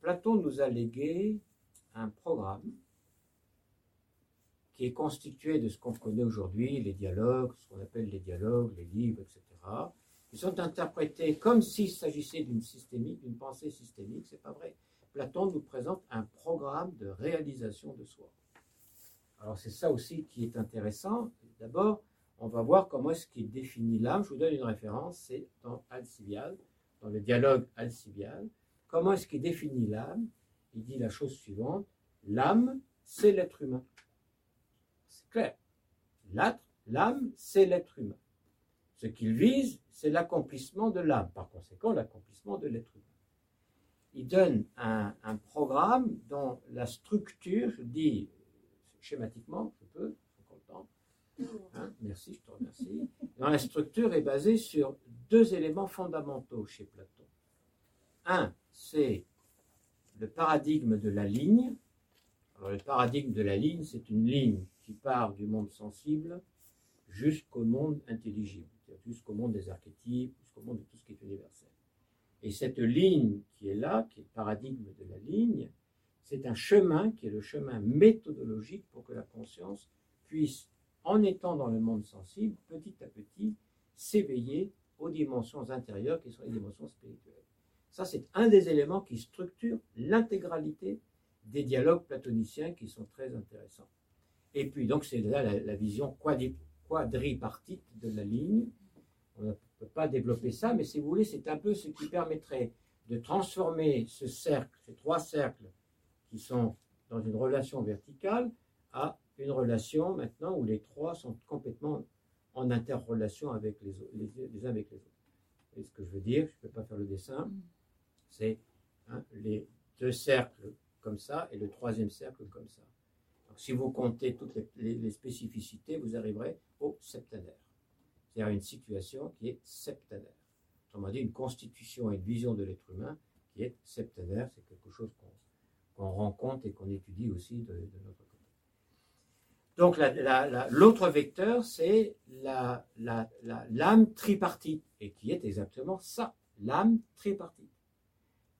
Platon nous a légué un programme qui est constitué de ce qu'on connaît aujourd'hui, les dialogues, ce qu'on appelle les dialogues, les livres, etc., qui sont interprétés comme s'il s'agissait d'une systémique, d'une pensée systémique. C'est pas vrai. Platon nous présente un programme de réalisation de soi. Alors c'est ça aussi qui est intéressant. D'abord, on va voir comment est-ce qu'il définit l'âme. Je vous donne une référence, c'est dans Alcibiade, dans le dialogue Alcibiade. Comment est-ce qu'il définit l'âme? Il dit la chose suivante l'âme, c'est l'être humain. C'est clair. L'âme, c'est l'être humain. Ce qu'il vise, c'est l'accomplissement de l'âme, par conséquent l'accomplissement de l'être humain. Il donne un, programme dont la structure, je dis schématiquement, je peux, encore le temps. Hein, merci, je te remercie. Dont la structure est basée sur deux éléments fondamentaux chez Platon. Un, c'est le paradigme de la ligne. Alors, le paradigme de la ligne, c'est une ligne qui part du monde sensible jusqu'au monde intelligible, jusqu'au monde des archétypes, jusqu'au monde de tout ce qui est universel. Et cette ligne qui est là, qui est le paradigme de la ligne, c'est un chemin qui est le chemin méthodologique pour que la conscience puisse, en étant dans le monde sensible, petit à petit, s'éveiller aux dimensions intérieures qui sont les dimensions spirituelles. Ça, c'est un des éléments qui structure l'intégralité des dialogues platoniciens qui sont très intéressants. Et puis, donc, c'est là la, vision quadri- quadripartite de la ligne. Pas développer ça, mais si vous voulez, c'est un peu ce qui permettrait de transformer ce cercle, ces trois cercles qui sont dans une relation verticale, à une relation maintenant où les trois sont complètement en interrelation avec les, autres- les, les uns avec les autres. Et ce que je veux dire, je ne peux pas faire le dessin, c'est hein, les deux cercles comme ça et le troisième cercle comme ça. Donc, si vous comptez toutes les, les- les spécificités, vous arriverez au septenaire. C'est-à-dire une situation qui est septenaire. Autrement dit, une constitution et une vision de l'être humain qui est septenaire. C'est quelque chose qu'on qu'on rencontre et qu'on étudie aussi de, notre côté. Donc la- la- la- l'autre vecteur, c'est la- la- la- l'âme tripartite, et qui est exactement ça, l'âme tripartite.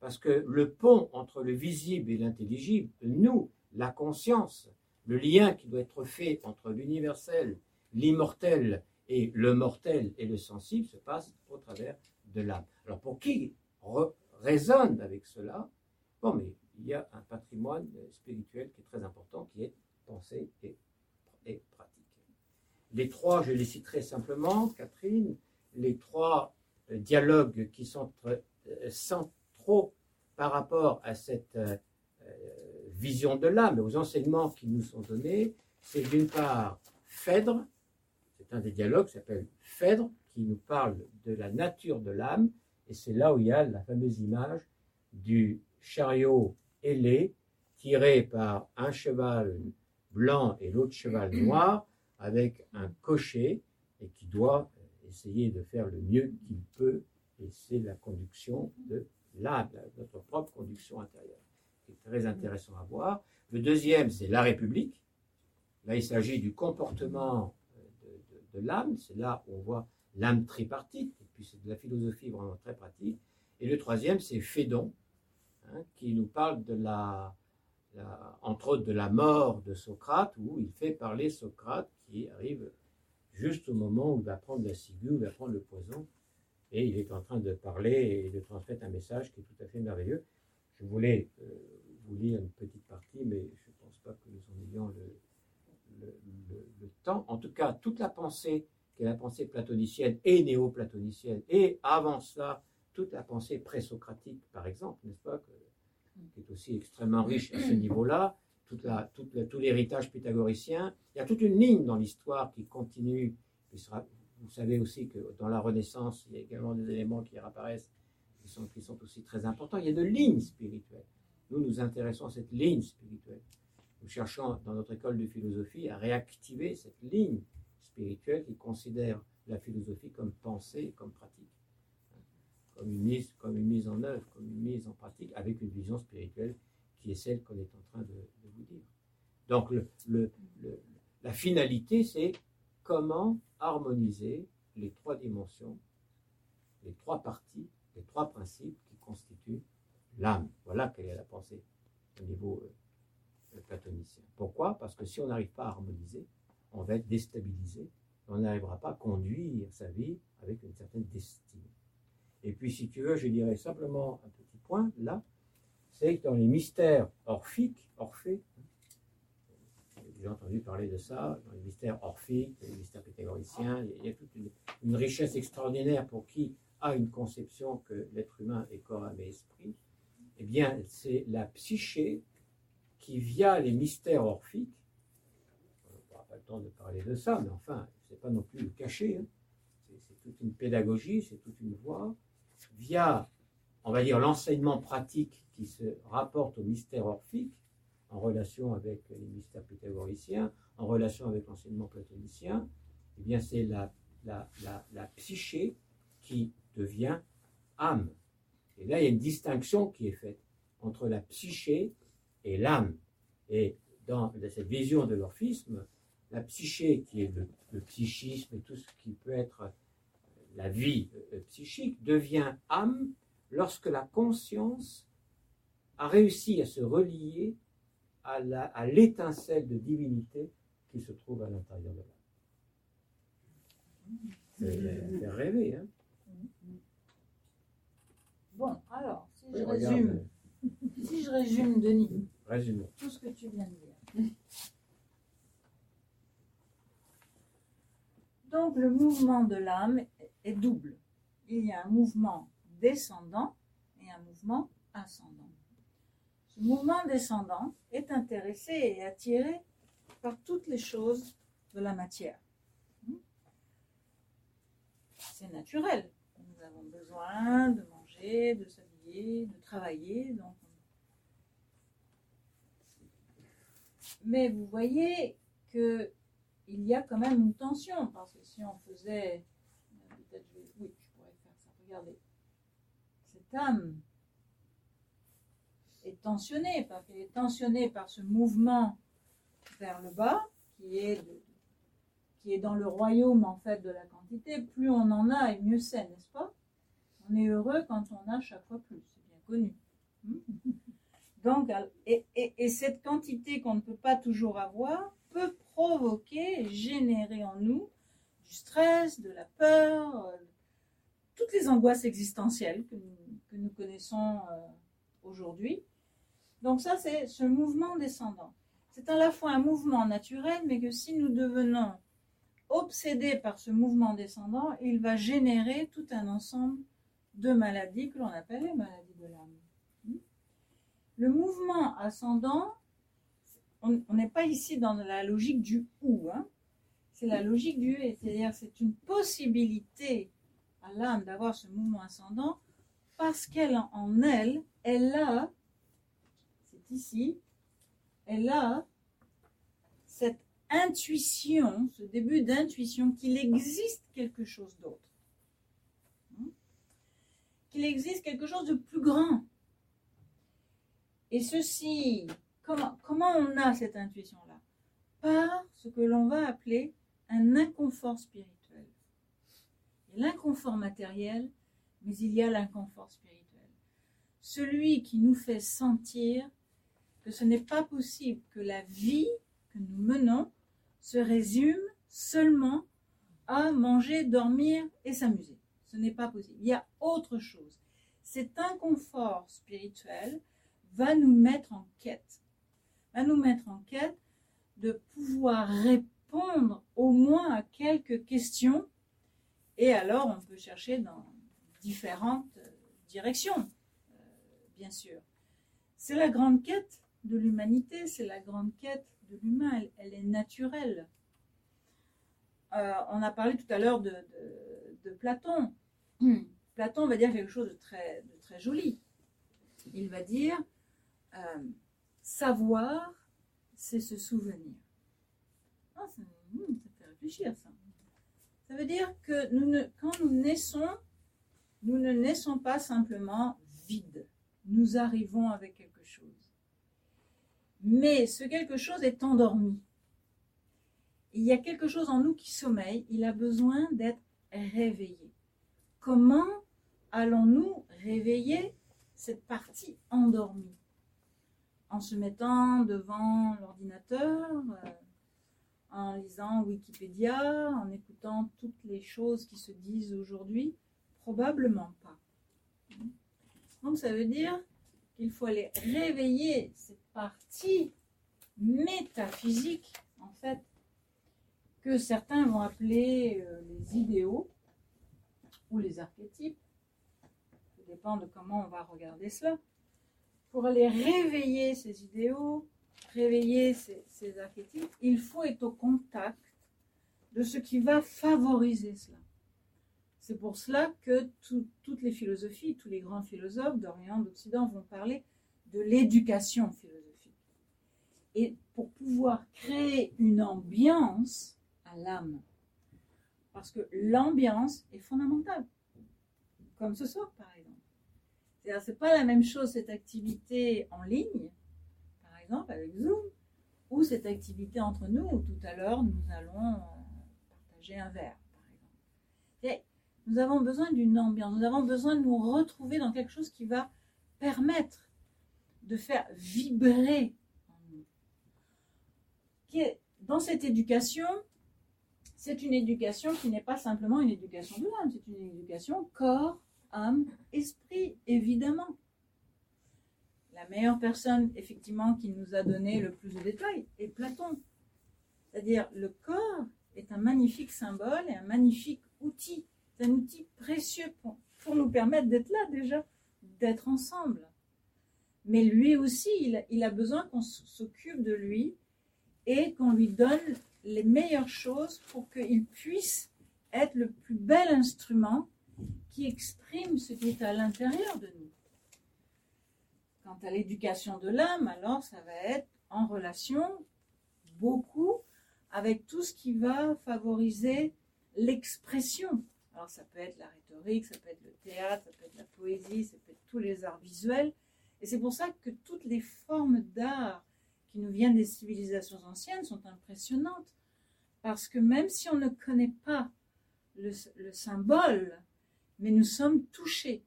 Parce que le pont entre le visible et l'intelligible, nous, la conscience, le lien qui doit être fait entre l'universel, l'immortel et le mortel et le sensible se passe au travers de l'âme. Alors pour qui résonne avec cela? Bon, mais il y a un patrimoine spirituel qui est très important, qui est pensée et, et pratique. Les trois, je les citerai simplement, Catherine, les trois euh, dialogues qui sont euh, centraux par rapport à cette euh, vision de l'âme, aux enseignements qui nous sont donnés, c'est d'une part Phèdre, un des dialogues s'appelle Phèdre, qui nous parle de la nature de l'âme, et c'est là où il y a la fameuse image du chariot ailé tiré par un cheval blanc et l'autre cheval noir avec un cocher et qui doit essayer de faire le mieux qu'il peut, et c'est la conduction de l'âme, notre propre conduction intérieure, qui est très intéressant à voir. Le deuxième, c'est la République. Là, il s'agit du comportement de, l'âme, c'est là où on voit l'âme tripartite, et puis c'est de la philosophie vraiment très pratique. Et le troisième, c'est Phédon, hein, qui nous parle de la, entre autres de la mort de Socrate, où il fait parler Socrate qui arrive juste au moment où il va prendre la ciguë, où il va prendre le poison, et il est en train de parler et de transmettre un message qui est tout à fait merveilleux. Je voulais euh, vous lire une petite partie, mais je ne pense pas que nous en ayons le, le, temps. En tout cas, toute la pensée, qui est la pensée platonicienne et néo-platonicienne, et avant cela, toute la pensée présocratique, par exemple, n'est-ce pas, qui est aussi extrêmement riche à ce niveau-là, tout l'héritage pythagoricien. Il y a toute une ligne dans l'histoire qui continue. vous savez aussi que dans la Renaissance, il y a également des éléments qui réapparaissent qui sont aussi très importants. Il y a de lignes spirituelles. Nous nous intéressons à cette ligne spirituelle. Nous cherchons dans notre école de philosophie à réactiver cette ligne spirituelle qui considère la philosophie comme pensée, comme pratique comme une mise, en œuvre, comme une mise en pratique, avec une vision spirituelle qui est celle qu'on est en train de, vous dire. Donc la finalité, c'est comment harmoniser les trois dimensions, les trois parties, les trois principes qui constituent l'âme. Voilà quelle est la pensée au niveau euh, platonicien. Pourquoi? Parce que si on n'arrive pas à harmoniser, on va être déstabilisé. On n'arrivera pas à conduire sa vie avec une certaine destinée. Et puis, si tu veux, je dirais simplement un petit point là, c'est que dans les mystères orphiques, Orphée, j'ai déjà entendu parler de ça, dans les mystères orphiques, les mystères pythagoriciens, il y a toute une, richesse extraordinaire pour qui a une conception que l'être humain est corps, âme et esprit. Eh bien, c'est la psyché qui, via les mystères orphiques, on n'aura pas le temps de parler de ça, mais enfin, c'est pas non plus le cacher, hein. c'est toute une pédagogie, c'est toute une voie, via, on va dire, l'enseignement pratique qui se rapporte au mystère orphique, en relation avec les mystères pythagoriciens, en relation avec l'enseignement platonicien, eh bien c'est la, la, psyché qui devient âme. Et là, il y a une distinction qui est faite entre la psyché et l'âme. Et dans cette vision de l'orphisme, la psyché, qui est le, le, psychisme et tout ce qui peut être la vie euh, psychique devient âme lorsque la conscience a réussi à se relier à l'étincelle de divinité qui se trouve à l'intérieur de l'âme. C'est rêver, hein Bon, alors, si je résume, si je résume, Denis, tout ce que tu viens de dire. Donc, le mouvement de l'âme est double. Il y a un mouvement descendant et un mouvement ascendant. Ce mouvement descendant est intéressé et attiré par toutes les choses de la matière. C'est naturel. Nous avons besoin de manger, de s'habiller, de travailler. Mais vous voyez qu'il y a quand même une tension, parce que si on faisait oui, je pourrais faire ça. Regardez. Cette âme est tentionnée, parce qu'elle est tentionnée par ce mouvement vers le bas, qui est, qui est dans le royaume en fait de la quantité. Plus on en a, et mieux c'est, n'est-ce pas? On est heureux quand on a chaque fois plus, c'est bien connu. Donc, et, et cette quantité qu'on ne peut pas toujours avoir peut provoquer, générer en nous du stress, de la peur, euh, toutes les angoisses existentielles que nous, connaissons euh, aujourd'hui. Donc ça, c'est ce mouvement descendant. C'est à la fois un mouvement naturel, mais que si nous devenons obsédés par ce mouvement descendant, il va générer tout un ensemble de maladies que l'on appelle les maladies de l'âme. Le mouvement ascendant, on n'est pas ici dans la logique du ou, hein. c'est la logique du et, c'est-à-dire c'est une possibilité à l'âme d'avoir ce mouvement ascendant parce qu'elle en elle, elle a, c'est ici, elle a cette intuition, ce début d'intuition qu'il existe quelque chose d'autre. Hein? Qu'il existe quelque chose de plus grand. Et ceci, comment, on a cette intuition-là? Par ce que l'on va appeler un inconfort spirituel. L'inconfort matériel, mais il y a l'inconfort spirituel. Celui qui nous fait sentir que ce n'est pas possible que la vie que nous menons se résume seulement à manger, dormir et s'amuser. Ce n'est pas possible. Il y a autre chose. Cet inconfort spirituel va nous mettre en quête. Va nous mettre en quête de pouvoir répondre au moins à quelques questions. Et alors, on peut chercher dans différentes directions, euh, bien sûr. C'est la grande quête de l'humanité, c'est la grande quête de l'humain, elle, est naturelle. Euh, on a parlé tout à l'heure de, Platon. [CLEARS THROAT] Platon va dire quelque chose de très joli. Il va dire euh, savoir, c'est se souvenir. Ah, ça, hmm, ça, fait réfléchir ça. Ça veut dire que quand nous naissons, nous ne naissons pas simplement vides. Nous arrivons avec quelque chose mais ce quelque chose est endormi. Il y a quelque chose en nous qui sommeille, il a besoin d'être réveillé. Comment allons-nous réveiller cette partie endormie? En se mettant devant l'ordinateur, euh, en lisant Wikipédia, en écoutant toutes les choses qui se disent aujourd'hui Probablement pas. Donc ça veut dire qu'il faut aller réveiller cette partie métaphysique, en fait, que certains vont appeler euh, les idéaux ou les archétypes. Ça dépend de comment on va regarder cela. Pour aller réveiller ces idéaux, réveiller ces, archétypes, il faut être au contact de ce qui va favoriser cela. C'est pour cela que toutes les philosophies, tous les grands philosophes d'Orient, d'Occident vont parler de l'éducation philosophique. Et pour pouvoir créer une ambiance à l'âme. Parce que l'ambiance est fondamentale. Comme ce soir, par exemple. C'est-à-dire, c'est pas la même chose cette activité en ligne, par exemple, avec Zoom, ou cette activité entre nous, où tout à l'heure, nous allons partager un verre, par exemple. Nous avons besoin d'une ambiance, nous avons besoin de nous retrouver dans quelque chose qui va permettre de faire vibrer en nous. Dans cette éducation, c'est une éducation qui n'est pas simplement une éducation de l'âme, c'est une éducation corps, âme, esprit, évidemment. La meilleure personne, effectivement, qui nous a donné le plus de détails est Platon. C'est-à-dire, le corps est un magnifique symbole et un magnifique outil c'est un outil précieux pour, nous permettre d'être là déjà, d'être ensemble. Mais lui aussi, il, a besoin qu'on s'occupe de lui et qu'on lui donne les meilleures choses pour qu'il puisse être le plus bel instrument qui exprime ce qui est à l'intérieur de nous. Quant à l'éducation de l'âme, alors ça va être en relation beaucoup avec tout ce qui va favoriser l'expression alors ça peut être la rhétorique, ça peut être le théâtre, ça peut être la poésie, ça peut être tous les arts visuels. Et c'est pour ça que toutes les formes d'art qui nous viennent des civilisations anciennes sont impressionnantes. Parce que même si on ne connaît pas le, symbole, mais nous sommes touchés.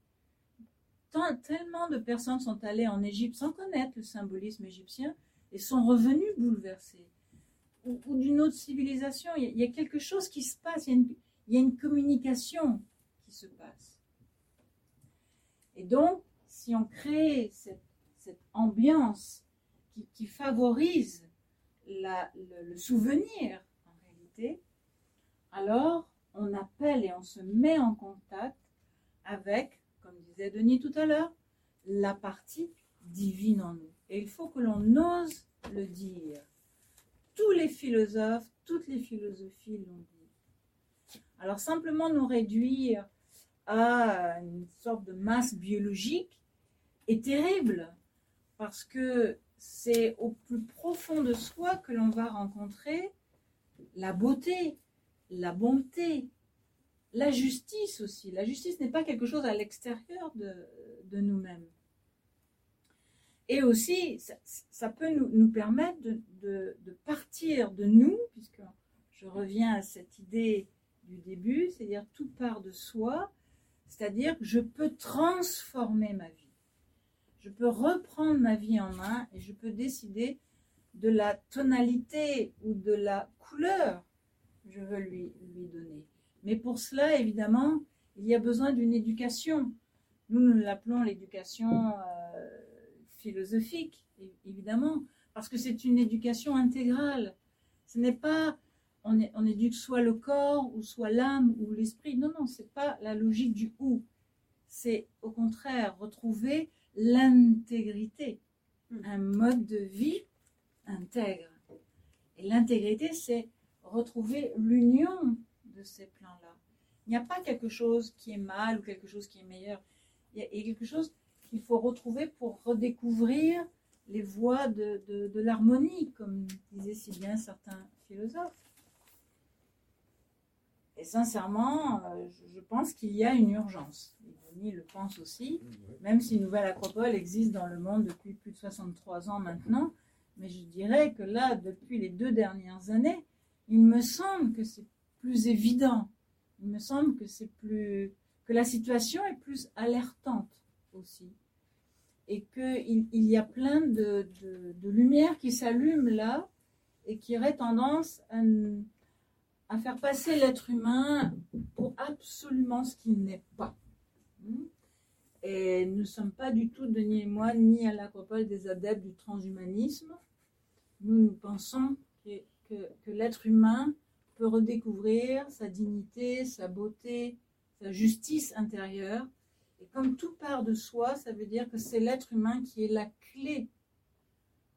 Tellement de personnes sont allées en Égypte sans connaître le symbolisme égyptien et sont revenues bouleversées. Ou, d'une autre civilisation, il y, a, quelque chose qui se passe, il y a une, il y a une communication qui se passe. Et donc, si on crée cette, ambiance qui, favorise le, souvenir, en réalité, alors on appelle et on se met en contact avec, comme disait Denis tout à l'heure, la partie divine en nous. Et il faut que l'on ose le dire. Tous les philosophes, toutes les philosophies l'ont dit. Alors simplement nous réduire à une sorte de masse biologique est terrible parce que c'est au plus profond de soi que l'on va rencontrer la beauté, la bonté, la justice aussi. La justice n'est pas quelque chose à l'extérieur de, nous-mêmes. Et aussi, ça, peut nous, permettre de, partir de nous, puisque je reviens à cette idée du début, c'est-à-dire tout part de soi, c'est-à-dire que je peux transformer ma vie. Je peux reprendre ma vie en main et je peux décider de la tonalité ou de la couleur que je veux lui donner. Mais pour cela, évidemment, il y a besoin d'une éducation. Nous, nous l'appelons l'éducation euh, philosophique, évidemment, parce que c'est une éducation intégrale. Ce n'est pas on, est, on, éduque soit le corps ou soit l'âme ou l'esprit. Non, non, c'est pas la logique du ou. C'est au contraire retrouver l'intégrité, un mode de vie intègre. Et l'intégrité, c'est retrouver l'union de ces plans-là. Il n'y a pas quelque chose qui est mal ou quelque chose qui est meilleur. Il y a, quelque chose qu'il faut retrouver pour redécouvrir les voies de, de, de l'harmonie, comme disaient si bien certains philosophes. Et sincèrement, euh, je pense qu'il y a une urgence. Denis le pense aussi, même si Nouvelle Acropole existe dans le monde depuis plus de 63 ans maintenant. Mais je dirais que là, depuis les deux dernières années, il me semble que c'est plus évident. Il me semble que c'est plus que la situation est plus alertante aussi, et qu'il il y a plein de, de, lumières qui s'allument là et qui auraient tendance à, faire passer l'être humain pour absolument ce qu'il n'est pas. Et nous ne sommes pas du tout, Denis et moi, ni à l'acropole des adeptes du transhumanisme. Nous, nous pensons que, que l'être humain peut redécouvrir sa dignité, sa beauté, sa justice intérieure. Et comme tout part de soi, ça veut dire que c'est l'être humain qui est la clé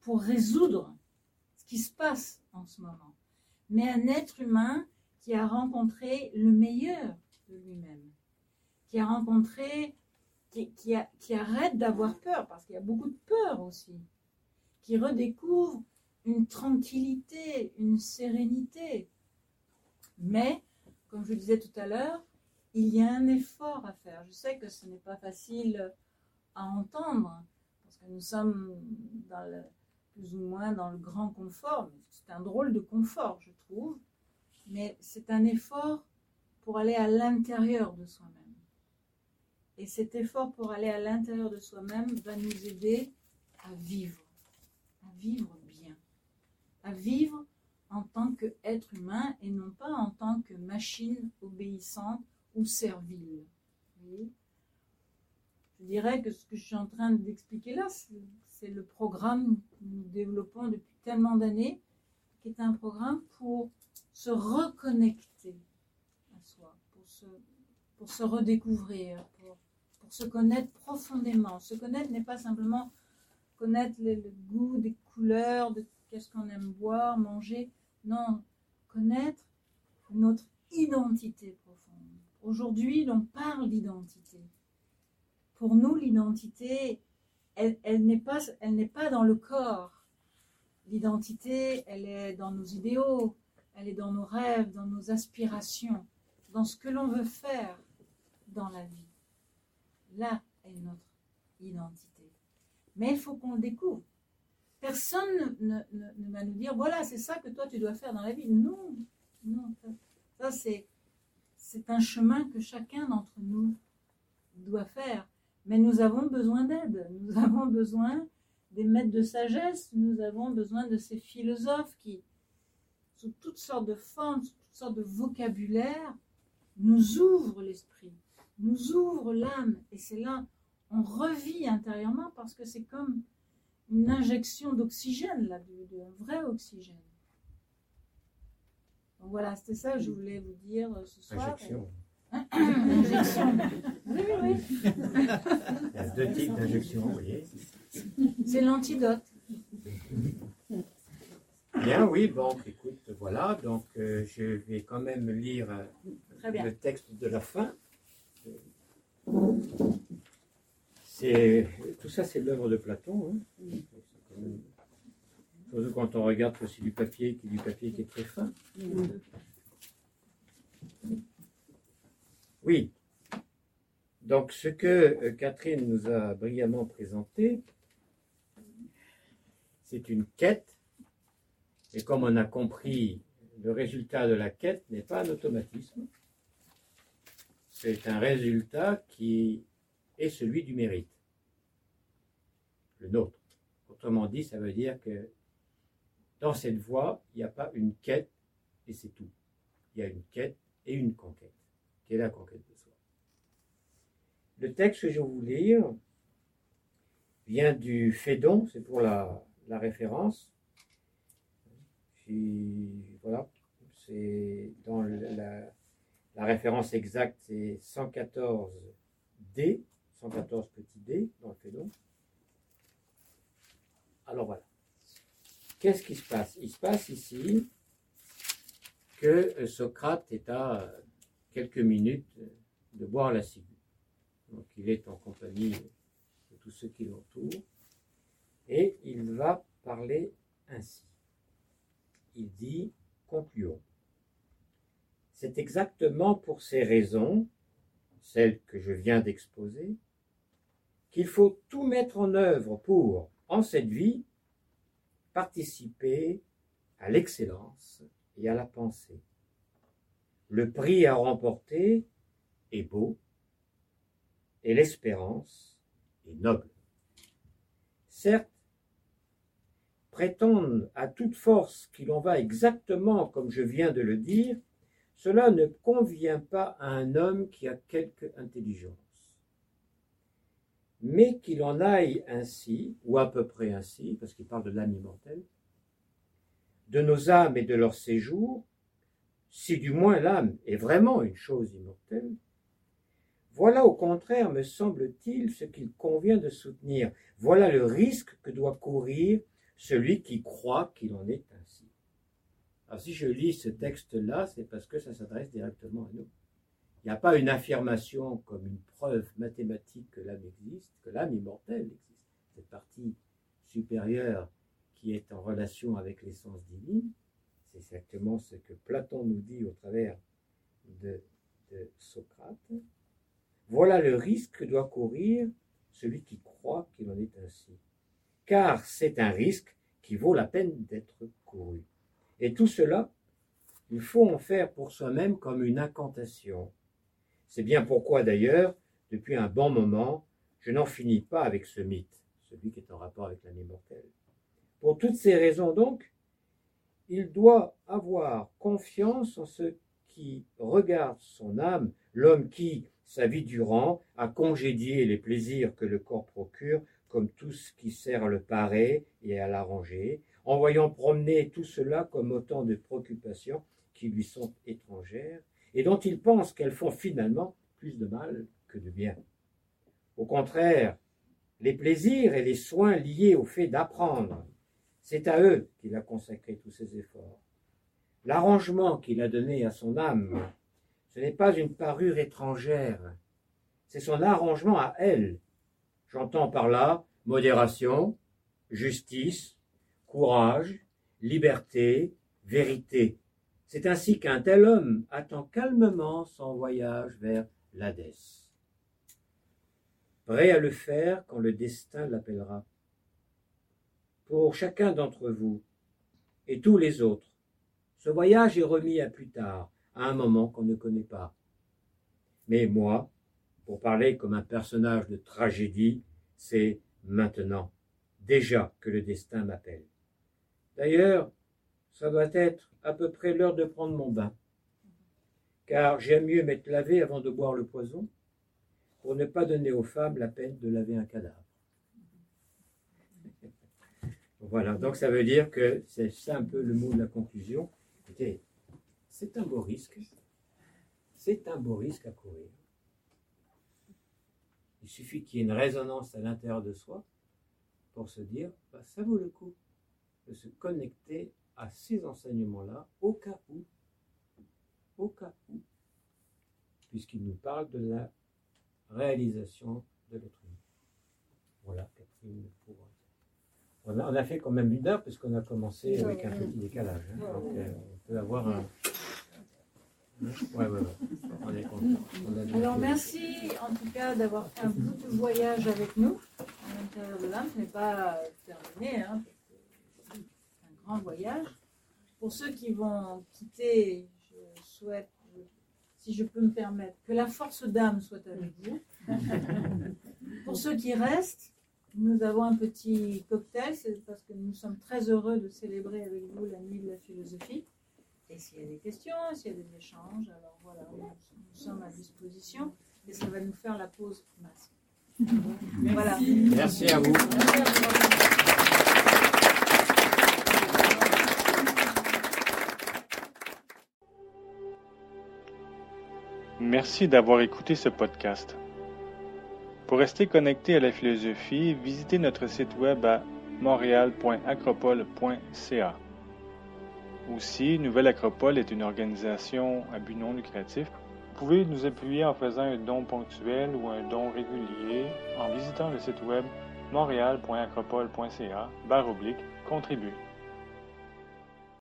pour résoudre ce qui se passe en ce moment. Mais un être humain qui a rencontré le meilleur de lui-même, qui a rencontré, qui, arrête d'avoir peur, parce qu'il y a beaucoup de peur aussi, qui redécouvre une tranquillité, une sérénité. Mais, comme je le disais tout à l'heure, il y a un effort à faire. Je sais que ce n'est pas facile à entendre, parce que nous sommes plus ou moins dans le grand confort. C'est un drôle de confort, je trouve, mais c'est un effort pour aller à l'intérieur de soi-même. Et cet effort pour aller à l'intérieur de soi-même va nous aider à vivre, à vivre bien, à vivre en tant qu'être humain et non pas en tant que machine obéissante ou servile. Je dirais que ce que je suis en train d'expliquer là, c'est le programme que nous développons depuis tellement d'années, qui est un programme pour se reconnecter à soi, pour se, redécouvrir, pour, pour se connaître profondément. Se connaître n'est pas simplement connaître le, le goût des couleurs, de qu'est-ce qu'on aime boire, manger. Non, connaître notre identité profonde. Aujourd'hui, l'on parle d'identité. Pour nous, l'identité, elle, elle n'est pas, pas dans le corps. L'identité, elle est dans nos idéaux, elle est dans nos rêves, dans nos aspirations, dans ce que l'on veut faire dans la vie. Là est notre identité. Mais il faut qu'on le découvre. Personne ne, va nous dire, voilà, c'est ça que toi tu dois faire dans la vie. Non, non, ça, ça c'est, c'est un chemin que chacun d'entre nous doit faire. Mais nous avons besoin d'aide, nous avons besoin des maîtres de sagesse, nous avons besoin de ces philosophes qui, sous toutes sortes de formes, sous toutes sortes de vocabulaire, nous ouvrent l'esprit, nous ouvrent l'âme. Et c'est là, on revit intérieurement parce que c'est comme une injection d'oxygène, là, de, de, vrai oxygène. Donc voilà, c'était ça que je voulais vous dire ce soir. Injection. [COUGHS] Injection. Oui, oui, oui. Il y a deux types d'injections, vous voyez. C'est l'antidote. Bien, oui, bon, écoute, voilà, donc euh, je vais quand même lire euh, le texte de la fin. Tout ça, c'est l'œuvre de Platon. Hein. Quand on regarde c'est du papier, du papier qui est très fin. Oui. Donc, ce que euh, Catherine nous a brillamment présenté, c'est une quête. Et comme on a compris, le résultat de la quête n'est pas un automatisme. C'est un résultat qui est celui du mérite. Le nôtre. Autrement dit, ça veut dire que dans cette voie, il n'y a pas une quête et c'est tout. Il y a une quête et une conquête, qui est la conquête de soi. Le texte que je vais vous lire vient du Fédon, c'est pour la, référence. voilà, c'est dans la, la référence exacte, c'est 114 D, 114 petits D dans le Fédon. Alors voilà. Qu'est-ce qui se passe? Il se passe ici que Socrate est à quelques minutes de boire la ciguë. Donc il est en compagnie de tous ceux qui l'entourent et il va parler ainsi. Il dit concluons. C'est exactement pour ces raisons, celles que je viens d'exposer, qu'il faut tout mettre en œuvre pour, en cette vie, participer à l'excellence et à la pensée. Le prix à remporter est beau et l'espérance est noble. Certes, prétendre à toute force qu'il en va exactement comme je viens de le dire, cela ne convient pas à un homme qui a quelque intelligence mais qu'il en aille ainsi, ou à peu près ainsi, parce qu'il parle de l'âme immortelle, de nos âmes et de leur séjour, si du moins l'âme est vraiment une chose immortelle, voilà au contraire, me semble-t-il, ce qu'il convient de soutenir. Voilà le risque que doit courir celui qui croit qu'il en est ainsi. Alors si je lis ce texte-là, c'est parce que ça s'adresse directement à nous. Il n'y a pas une affirmation comme une preuve mathématique que l'âme existe, que l'âme immortelle existe. Cette partie supérieure qui est en relation avec l'essence divine, c'est exactement ce que Platon nous dit au travers de, Socrate. Voilà le risque que doit courir celui qui croit qu'il en est ainsi. Car c'est un risque qui vaut la peine d'être couru. Et tout cela, il faut en faire pour soi-même comme une incantation, c'est bien pourquoi d'ailleurs, depuis un bon moment, je n'en finis pas avec ce mythe, celui qui est en rapport avec l'année mortelle. Pour toutes ces raisons donc, il doit avoir confiance en ce qui regarde son âme, l'homme qui, sa vie durant, a congédié les plaisirs que le corps procure, comme tout ce qui sert à le parer et à l'arranger, en voyant promener tout cela comme autant de préoccupations qui lui sont étrangères, et dont il pense qu'elles font finalement plus de mal que de bien. Au contraire, les plaisirs et les soins liés au fait d'apprendre, c'est à eux qu'il a consacré tous ses efforts. L'arrangement qu'il a donné à son âme, ce n'est pas une parure étrangère, c'est son arrangement à elle. J'entends par là modération, justice, courage, liberté, vérité. C'est ainsi qu'un tel homme attend calmement son voyage vers l'Hadès, prêt à le faire quand le destin l'appellera. Pour chacun d'entre vous et tous les autres, ce voyage est remis à plus tard, à un moment qu'on ne connaît pas. Mais moi, pour parler comme un personnage de tragédie, c'est maintenant, déjà que le destin m'appelle. D'ailleurs, ça doit être à peu près l'heure de prendre mon bain. Car j'aime mieux m'être lavé avant de boire le poison pour ne pas donner aux femmes la peine de laver un cadavre. [LAUGHS] Voilà, donc ça veut dire que c'est ça un peu le mot de la conclusion. Écoutez, c'est un beau risque. C'est un beau risque à courir. Il suffit qu'il y ait une résonance à l'intérieur de soi pour se dire, bah, ça vaut le coup de se connecter à ces enseignements-là au cas où, au cas où, puisqu'il nous parle de la réalisation de humain. Voilà, Catherine, pour On a, on a fait quand même une heure, puisqu'on a commencé avec un petit décalage. hein. Donc, euh, on peut avoir un. Ouais, ouais, ouais. On est content. On a bien Alors merci en tout cas d'avoir fait un bout de voyage avec nous à l'intérieur de l'âme. Ce n'est pas terminé, hein, parce que c'est un grand voyage. Pour ceux qui vont quitter, je souhaite, si je peux me permettre, que la force d'âme soit avec vous. [LAUGHS] Pour ceux qui restent, nous avons un petit cocktail, c'est parce que nous sommes très heureux de célébrer avec vous la nuit de la philosophie. Et s'il y a des questions, s'il y a des échanges, alors voilà, nous, nous sommes à disposition et ça va nous faire la pause masque. Voilà. Merci à vous. Merci d'avoir écouté ce podcast. Pour rester connecté à la philosophie, visitez notre site web à montréal.acropole.ca. Aussi, Nouvelle Acropole est une organisation à but non lucratif. Vous pouvez nous appuyer en faisant un don ponctuel ou un don régulier en visitant le site web montréal.acropole.ca barre oblique contribuer.